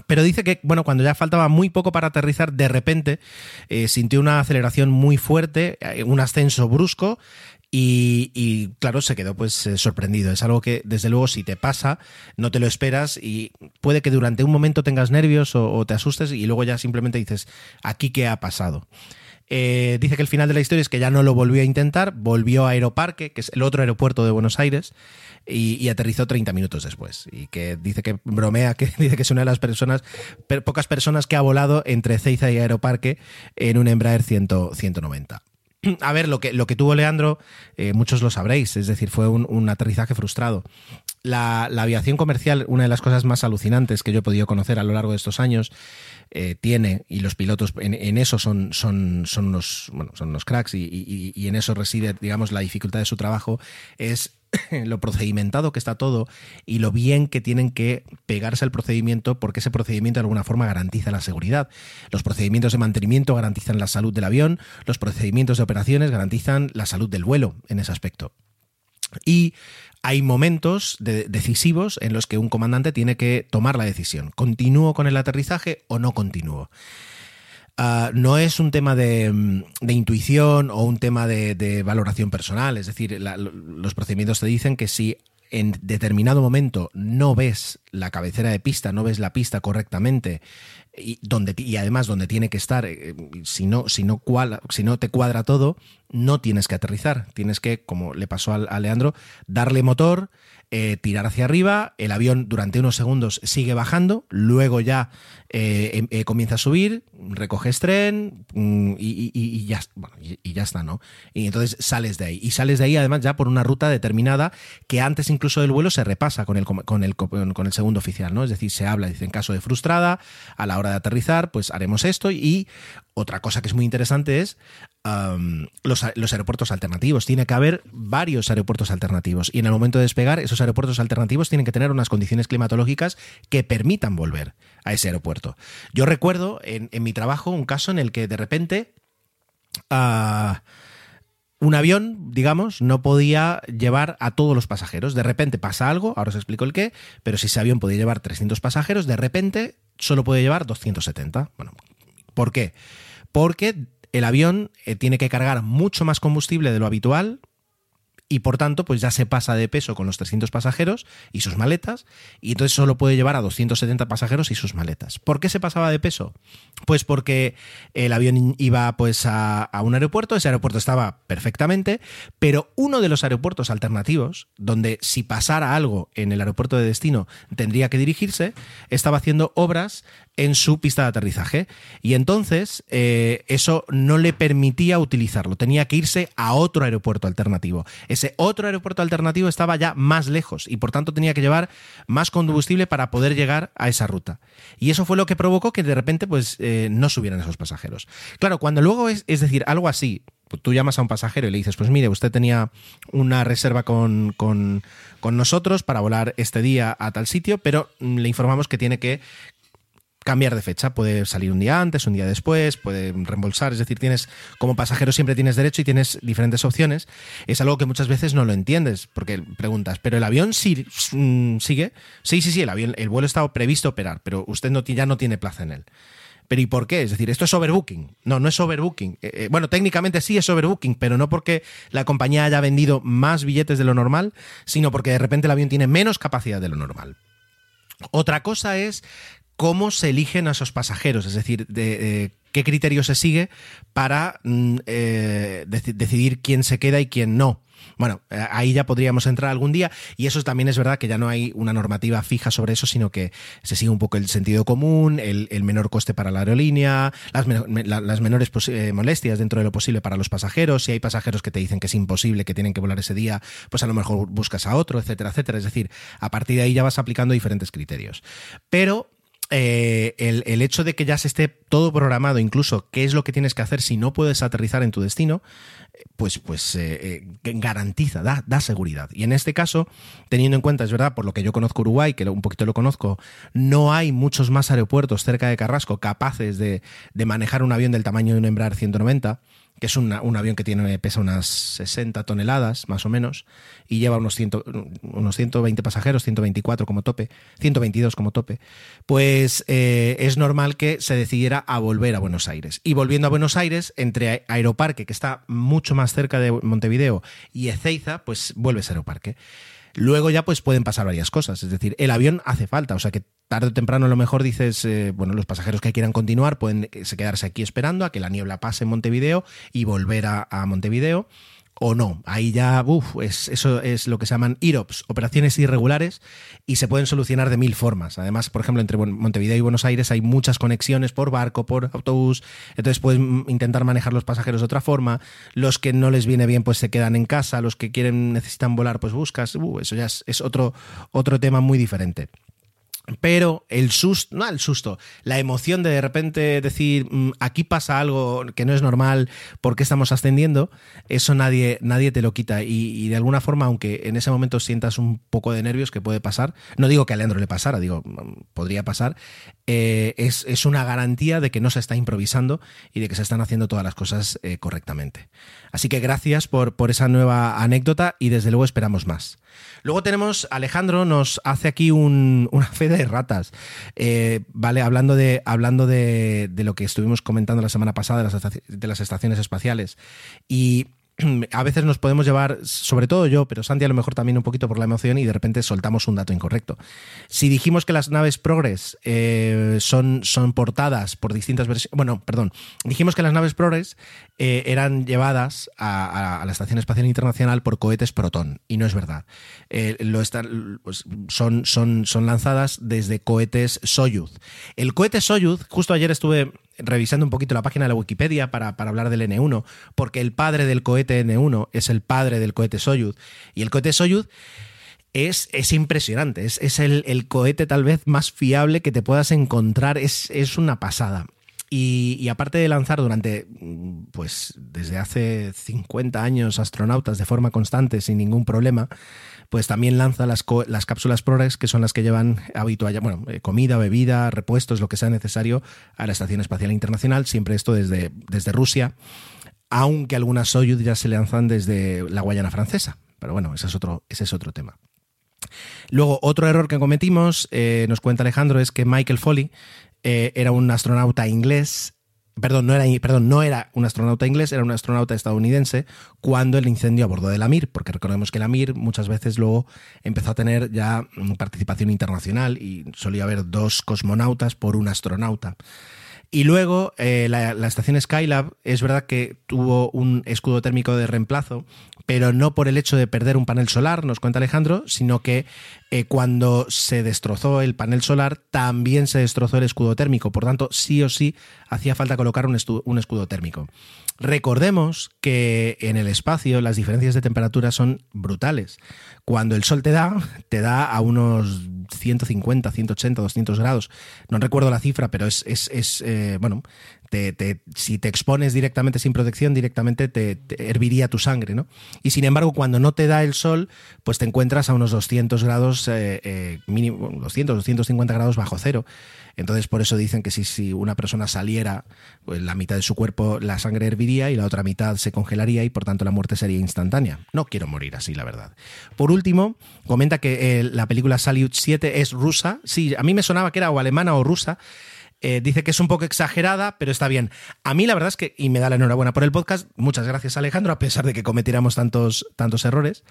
pero dice que, bueno, cuando ya faltaba muy poco para aterrizar, de repente eh, sintió una aceleración muy fuerte, eh, un ascenso brusco y, claro, se quedó pues eh, sorprendido. Es algo que, desde luego, si te pasa, no te lo esperas y puede que durante un momento tengas nervios o, te asustes y luego ya simplemente dices, ¿aquí qué ha pasado? Eh, dice que el final de la historia es que ya no lo volvió a intentar, volvió a Aeroparque, que es el otro aeropuerto de Buenos Aires, y, aterrizó 30 minutos después. Y que dice que bromea, que dice que es una de las personas, pocas personas que ha volado entre Ceiza y Aeroparque en un Embraer 190. A ver, lo que, lo que tuvo Leandro, eh, muchos lo sabréis, es decir, fue un, aterrizaje frustrado. La, aviación comercial, una de las cosas más alucinantes que yo he podido conocer a lo largo de estos años, eh, tiene, y los pilotos en, eso son, son, son, unos, bueno, son unos cracks y, y en eso reside, digamos, la dificultad de su trabajo, es lo procedimentado que está todo y lo bien que tienen que pegarse al procedimiento porque ese procedimiento de alguna forma garantiza la seguridad. Los procedimientos de mantenimiento garantizan la salud del avión, los procedimientos de operaciones garantizan la salud del vuelo en ese aspecto. Y hay momentos decisivos en los que un comandante tiene que tomar la decisión. ¿Continúo con el aterrizaje o no continúo? Ah, no es un tema de, mm, intuición o un tema de, valoración personal. Es decir, los procedimientos te dicen que si en determinado momento no ves la cabecera de pista, no ves la pista correctamente y, donde, y además donde tiene que estar, eh, si, no, si, no si no te cuadra todo, no tienes que aterrizar. Tienes que, como le pasó a, Leandro, darle motor, eh, tirar hacia arriba, el avión durante unos segundos sigue bajando, luego ya eh, em, comienza a subir, recoges tren mm, y, ya ya, bueno, y, ya está, ¿no? Y entonces sales de ahí. Y sales de ahí además ya por una ruta determinada que antes incluso del vuelo se repasa con el, con el, con el segundo oficial, ¿no? Es decir, se habla, dice, en caso de frustrada, a la hora de aterrizar, pues haremos esto. Y otra cosa que es muy interesante es los, aeropuertos alternativos. Tiene que haber varios aeropuertos alternativos. Y en el momento de despegar, esos aeropuertos alternativos tienen que tener unas condiciones climatológicas que permitan volver a ese aeropuerto. Yo recuerdo en, mi trabajo un caso en el que de repente ah, un avión, digamos, no podía llevar a todos los pasajeros. De repente pasa algo, ahora os explico el qué, pero si ese avión podía llevar 300 pasajeros, de repente solo puede llevar 270. Bueno, ¿por qué? Porque el avión eh, tiene que cargar mucho más combustible de lo habitual, y por tanto pues ya se pasa de peso con los 300 pasajeros y sus maletas y entonces solo puede llevar a 270 pasajeros y sus maletas. ¿Por qué se pasaba de peso? Pues porque el avión iba pues a, un aeropuerto, ese aeropuerto estaba perfectamente, pero uno de los aeropuertos alternativos, donde si pasara algo en el aeropuerto de destino tendría que dirigirse, estaba haciendo obras en su pista de aterrizaje y entonces eh, eso no le permitía utilizarlo, tenía que irse a otro aeropuerto alternativo ese otro aeropuerto alternativo estaba ya más lejos y por tanto tenía que llevar más combustible para poder llegar a esa ruta. Y eso fue lo que provocó que de repente pues eh, no subieran esos pasajeros. Claro, cuando luego es, es decir, algo así, pues tú llamas a un pasajero y le dices, pues mire, usted tenía una reserva con, con, nosotros para volar este día a tal sitio, pero le informamos que tiene que cambiar de fecha. Puede salir un día antes, un día después, puede reembolsar. Es decir, tienes como pasajero siempre tienes derecho y tienes diferentes opciones. Es algo que muchas veces no lo entiendes porque preguntas, ¿pero el avión mm, sigue? Sí, sí, sí, el avión, el vuelo está previsto operar, pero usted no, ya no tiene plaza en él. ¿Pero y por qué? Es decir, esto es overbooking. No, no es overbooking. Eh, eh, bueno, técnicamente sí es overbooking, pero no porque la compañía haya vendido más billetes de lo normal, sino porque de repente el avión tiene menos capacidad de lo normal. Otra cosa es cómo se eligen a esos pasajeros, es decir, de, qué criterio se sigue para mm, eh, decidir quién se queda y quién no. Bueno, eh, ahí ya podríamos entrar algún día y eso también es verdad que ya no hay una normativa fija sobre eso, sino que se sigue un poco el sentido común, el, menor coste para la aerolínea, las, menores eh, molestias dentro de lo posible para los pasajeros. Si hay pasajeros que te dicen que es imposible, que tienen que volar ese día, pues a lo mejor buscas a otro, etcétera, etcétera. Es decir, a partir de ahí ya vas aplicando diferentes criterios. Pero eh, el, hecho de que ya se esté todo programado, incluso qué es lo que tienes que hacer si no puedes aterrizar en tu destino, pues, pues eh, eh, garantiza, da, da, seguridad. Y en este caso, teniendo en cuenta, es verdad, por lo que yo conozco Uruguay, que un poquito lo conozco, no hay muchos más aeropuertos cerca de Carrasco capaces de, de manejar un avión del tamaño de un Embraer 190 que es un avión que tiene, pesa unas 60 toneladas, más o menos, y lleva unos, unos 120 pasajeros, 124 como tope, 122 como tope, pues eh, es normal que se decidiera a volver a Buenos Aires. Y volviendo a Buenos Aires, entre Aeroparque, que está mucho más cerca de Montevideo, y Ezeiza, pues vuelves a Aeroparque. Luego ya pues pueden pasar varias cosas, es decir, el avión hace falta, o sea que tarde o temprano a lo mejor dices, eh, bueno, los pasajeros que quieran continuar pueden quedarse aquí esperando a que la niebla pase en Montevideo y volver a Montevideo o no. Ahí ya, uff, es, eso es lo que se llaman IROPS, operaciones irregulares, y se pueden solucionar de mil formas. Además, por ejemplo, entre Montevideo y Buenos Aires hay muchas conexiones por barco, por autobús, entonces puedes intentar manejar los pasajeros de otra forma. Los que no les viene bien, pues se quedan en casa, los que quieren, necesitan volar, pues buscas. Uh, eso ya es, es otro, otro tema muy diferente. Pero el susto, no el susto, la emoción de de repente decir mm, aquí pasa algo que no es normal, porque estamos ascendiendo? Eso nadie, nadie te lo quita. Y, de alguna forma, aunque en ese momento sientas un poco de nervios, que puede pasar, no digo que a Leandro le pasara, digo, mm, podría pasar, eh, es, una garantía de que no se está improvisando y de que se están haciendo todas las cosas eh, correctamente. Así que gracias por, por esa nueva anécdota y desde luego esperamos más. Luego tenemos, Alejandro nos hace aquí una fe de ratas, eh, ¿vale? Hablando, de, hablando de, lo que estuvimos comentando la semana pasada de las, de las estaciones espaciales. Y a veces nos podemos llevar, sobre todo yo, pero Santi a lo mejor también un poquito por la emoción y de repente soltamos un dato incorrecto. Si dijimos que las naves Progress eh, son, son portadas por distintas versiones, bueno, perdón, dijimos que las naves Progress eh, eran llevadas a, la Estación Espacial Internacional por cohetes Proton y no es verdad. Eh, lo están, pues, son, son, son lanzadas desde cohetes Soyuz. El cohete Soyuz, justo ayer estuve revisando un poquito la página de la Wikipedia para, hablar del N1, porque el padre del cohete N1 es el padre del cohete Soyuz. Y el cohete Soyuz es, es impresionante, es, el, cohete tal vez más fiable que te puedas encontrar, es, es una pasada. Y, aparte de lanzar durante, pues desde hace 50 años astronautas de forma constante, sin ningún problema, pues también lanza las, las cápsulas ProRex, que son las que llevan habitual, bueno, eh, comida, bebida, repuestos, lo que sea necesario a la Estación Espacial Internacional, siempre esto desde, desde Rusia, aunque algunas Soyuz ya se lanzan desde la Guayana Francesa. Pero bueno, ese es otro, ese es otro tema. Luego, otro error que cometimos, eh, nos cuenta Alejandro, es que Michael Foley eh, era un astronauta inglés. Perdón no, era, perdón, no era un astronauta inglés, era un astronauta estadounidense cuando el incendio a bordo de la Mir, porque recordemos que la Mir muchas veces luego empezó a tener ya participación internacional y solía haber dos cosmonautas por un astronauta. Y luego eh, la, estación Skylab es verdad que tuvo un escudo térmico de reemplazo, pero no por el hecho de perder un panel solar, nos cuenta Alejandro, sino que eh, cuando se destrozó el panel solar también se destrozó el escudo térmico. Por tanto, sí o sí hacía falta colocar un, un escudo térmico. Recordemos que en el espacio las diferencias de temperatura son brutales. Cuando el sol te da, te da a unos 150, 180, 200 grados. No recuerdo la cifra, pero es, es, eh, bueno, si te expones directamente sin protección, directamente te, herviría tu sangre, ¿no? Y sin embargo, cuando no te da el sol, pues te encuentras a unos 200 grados, eh, eh, mínimo, 200, 250 grados bajo cero. Entonces, por eso dicen que si, si una persona saliera, pues la mitad de su cuerpo la sangre herviría y la otra mitad se congelaría y por tanto la muerte sería instantánea. No quiero morir así, la verdad. Por último, comenta que la película Salyut 7 es rusa. Sí, a mí me sonaba que era o alemana o rusa. Eh, dice que es un poco exagerada, pero está bien. A mí la verdad es que, y me da la enhorabuena por el podcast, muchas gracias Alejandro, a pesar de que cometiéramos tantos, tantos errores.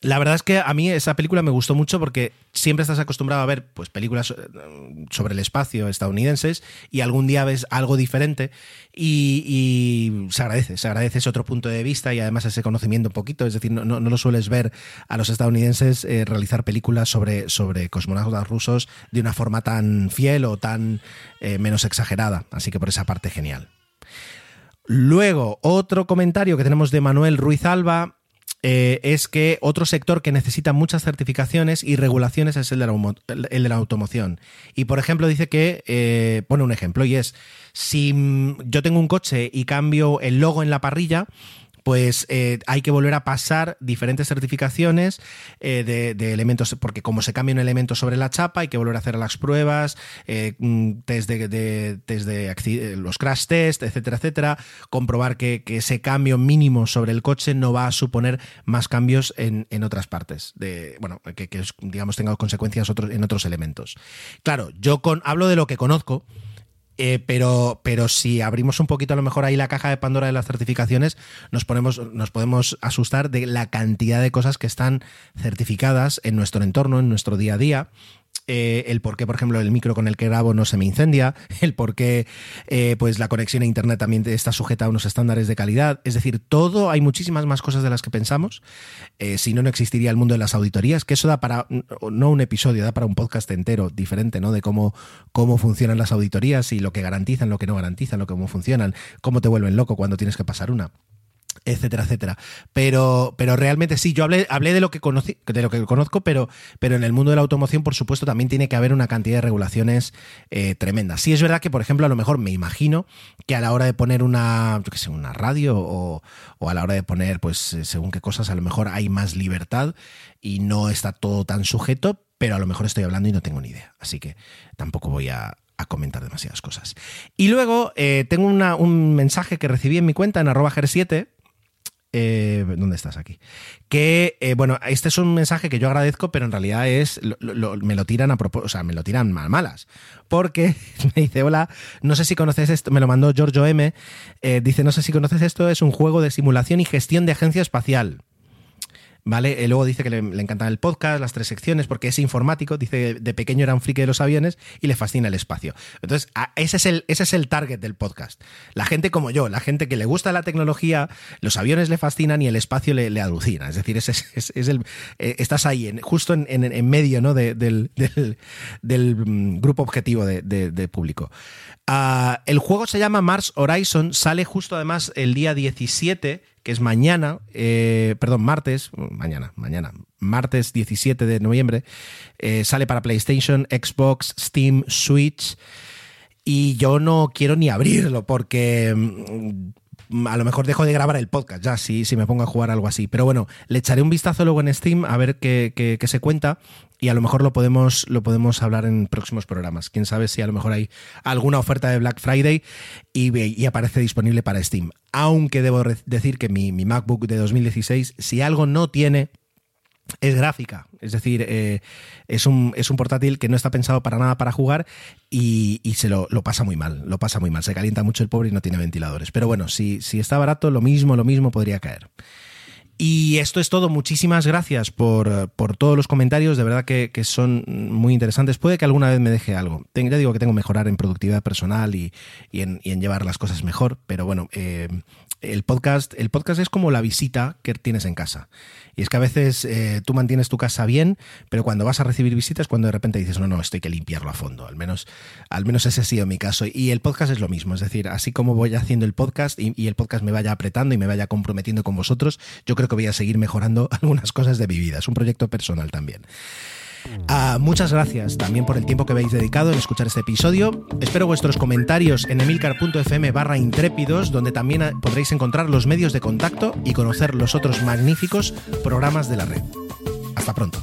La verdad es que a mí esa película me gustó mucho porque siempre estás acostumbrado a ver pues, películas eh, sobre el espacio estadounidenses y algún día ves algo diferente y, se agradece, se agradece ese otro punto de vista y además ese conocimiento un poquito, es decir, no, no, lo sueles ver a los estadounidenses eh, realizar películas sobre, sobre cosmonautas rusos de una forma tan fiel o tan eh, menos exagerada, así que por esa parte genial. Luego, otro comentario que tenemos de Manuel Ruiz Alba eh, es que otro sector que necesita muchas certificaciones y regulaciones es el de la, el de la automoción. Y por ejemplo dice que, eh, pone un ejemplo y es, si yo tengo un coche y cambio el logo en la parrilla, pues eh, hay que volver a pasar diferentes certificaciones eh, de, elementos, porque como se cambia un elemento sobre la chapa, hay que volver a hacer las pruebas, eh, mm, de, los crash test, etcétera, etcétera, comprobar que, ese cambio mínimo sobre el coche no va a suponer más cambios en, otras partes, de, bueno, que, digamos tenga consecuencias otros, en otros elementos. Claro, yo con, hablo de lo que conozco, eh, pero, pero si abrimos un poquito a lo mejor ahí la caja de Pandora de las certificaciones, nos, ponemos, nos podemos asustar de la cantidad de cosas que están certificadas en nuestro entorno, en nuestro día a día, eh, el por qué, por ejemplo, el micro con el que grabo no se me incendia, el por qué eh, pues la conexión a Internet también está sujeta a unos estándares de calidad. Es decir, todo, hay muchísimas más cosas de las que pensamos. Eh, si no, no existiría el mundo de las auditorías, que eso da para, no un episodio, da para un podcast entero diferente, ¿no? De cómo, cómo funcionan las auditorías y lo que garantizan, lo que no garantizan, lo que cómo funcionan, cómo te vuelven loco cuando tienes que pasar una etcétera, etcétera. Pero, pero realmente sí, yo hablé, hablé de lo que conocí, de lo que conozco, pero, pero en el mundo de la automoción, por supuesto, también tiene que haber una cantidad de regulaciones eh, tremendas. Sí es verdad que, por ejemplo, a lo mejor me imagino que a la hora de poner una, yo qué una radio o, a la hora de poner, pues, eh, según qué cosas, a lo mejor hay más libertad y no está todo tan sujeto, pero a lo mejor estoy hablando y no tengo ni idea. Así que tampoco voy a, comentar demasiadas cosas. Y luego eh, tengo un mensaje que recibí en mi cuenta en arroba 7 eh, ¿Dónde estás aquí? Que, eh, bueno, este es un mensaje que yo agradezco, pero en realidad es, me lo tiran a propósito, o sea, me lo tiran mal malas. Porque me dice, hola, no sé si conoces esto, me lo mandó Giorgio M. Eh, dice, no sé si conoces esto, es un juego de simulación y gestión de agencia espacial. ¿Vale? Eh, luego dice que le, le encanta el podcast, las tres secciones, porque es informático, dice de pequeño era un friki de los aviones y le fascina el espacio. Entonces, ese es el, ese es el target del podcast. La gente como yo, la gente que le gusta la tecnología, los aviones le fascinan y el espacio le, le alucina. Es decir, es, es, el, eh, estás ahí, en, justo en, en, medio ¿no? del, del, mm, grupo objetivo de, de público. Uh, el juego se llama Mars Horizon, sale justo además el día 17 que es mañana, eh, perdón, martes, mañana, mañana, martes 17 de noviembre, eh, sale para PlayStation, Xbox, Steam, Switch. Y yo no quiero ni abrirlo porque mm, a lo mejor dejo de grabar el podcast ya, si, si me pongo a jugar algo así. Pero bueno, le echaré un vistazo luego en Steam a ver qué, qué se cuenta y a lo mejor lo podemos, lo podemos hablar en próximos programas. Quién sabe si a lo mejor hay alguna oferta de Black Friday y, aparece disponible para Steam. Aunque debo decir que mi, mi, MacBook de 2016, si algo no tiene, es gráfica. Es decir, eh, es, un, es un portátil que no está pensado para nada para jugar y, y se lo, lo, pasa muy mal. Lo pasa muy mal. Se calienta mucho el pobre y no tiene ventiladores. Pero bueno, si, si está barato, lo mismo, lo mismo podría caer. Y esto es todo. Muchísimas gracias por, por todos los comentarios. De verdad que, que, son muy interesantes. Puede que alguna vez me deje algo. Ya digo que tengo que mejorar en productividad personal y, y, en, y en, llevar las cosas mejor. Pero bueno, eh, el podcast, el podcast es como la visita que tienes en casa. Y es que a veces eh, tú mantienes tu casa bien, pero cuando vas a recibir visitas, cuando de repente dices, no, no, esto que limpiarlo a fondo. Al menos, al menos ese ha sido mi caso. Y el podcast es lo mismo. Es decir, así como voy haciendo el podcast y, y el podcast me vaya apretando y me vaya comprometiendo con vosotros, yo creo que voy a seguir mejorando algunas cosas de mi vida. Es un proyecto personal también. Uh, muchas gracias también por el tiempo que habéis dedicado en escuchar este episodio. Espero vuestros comentarios en emilcar.fm barra intrépidos, donde también podréis encontrar los medios de contacto y conocer los otros magníficos programas de la red. Hasta pronto.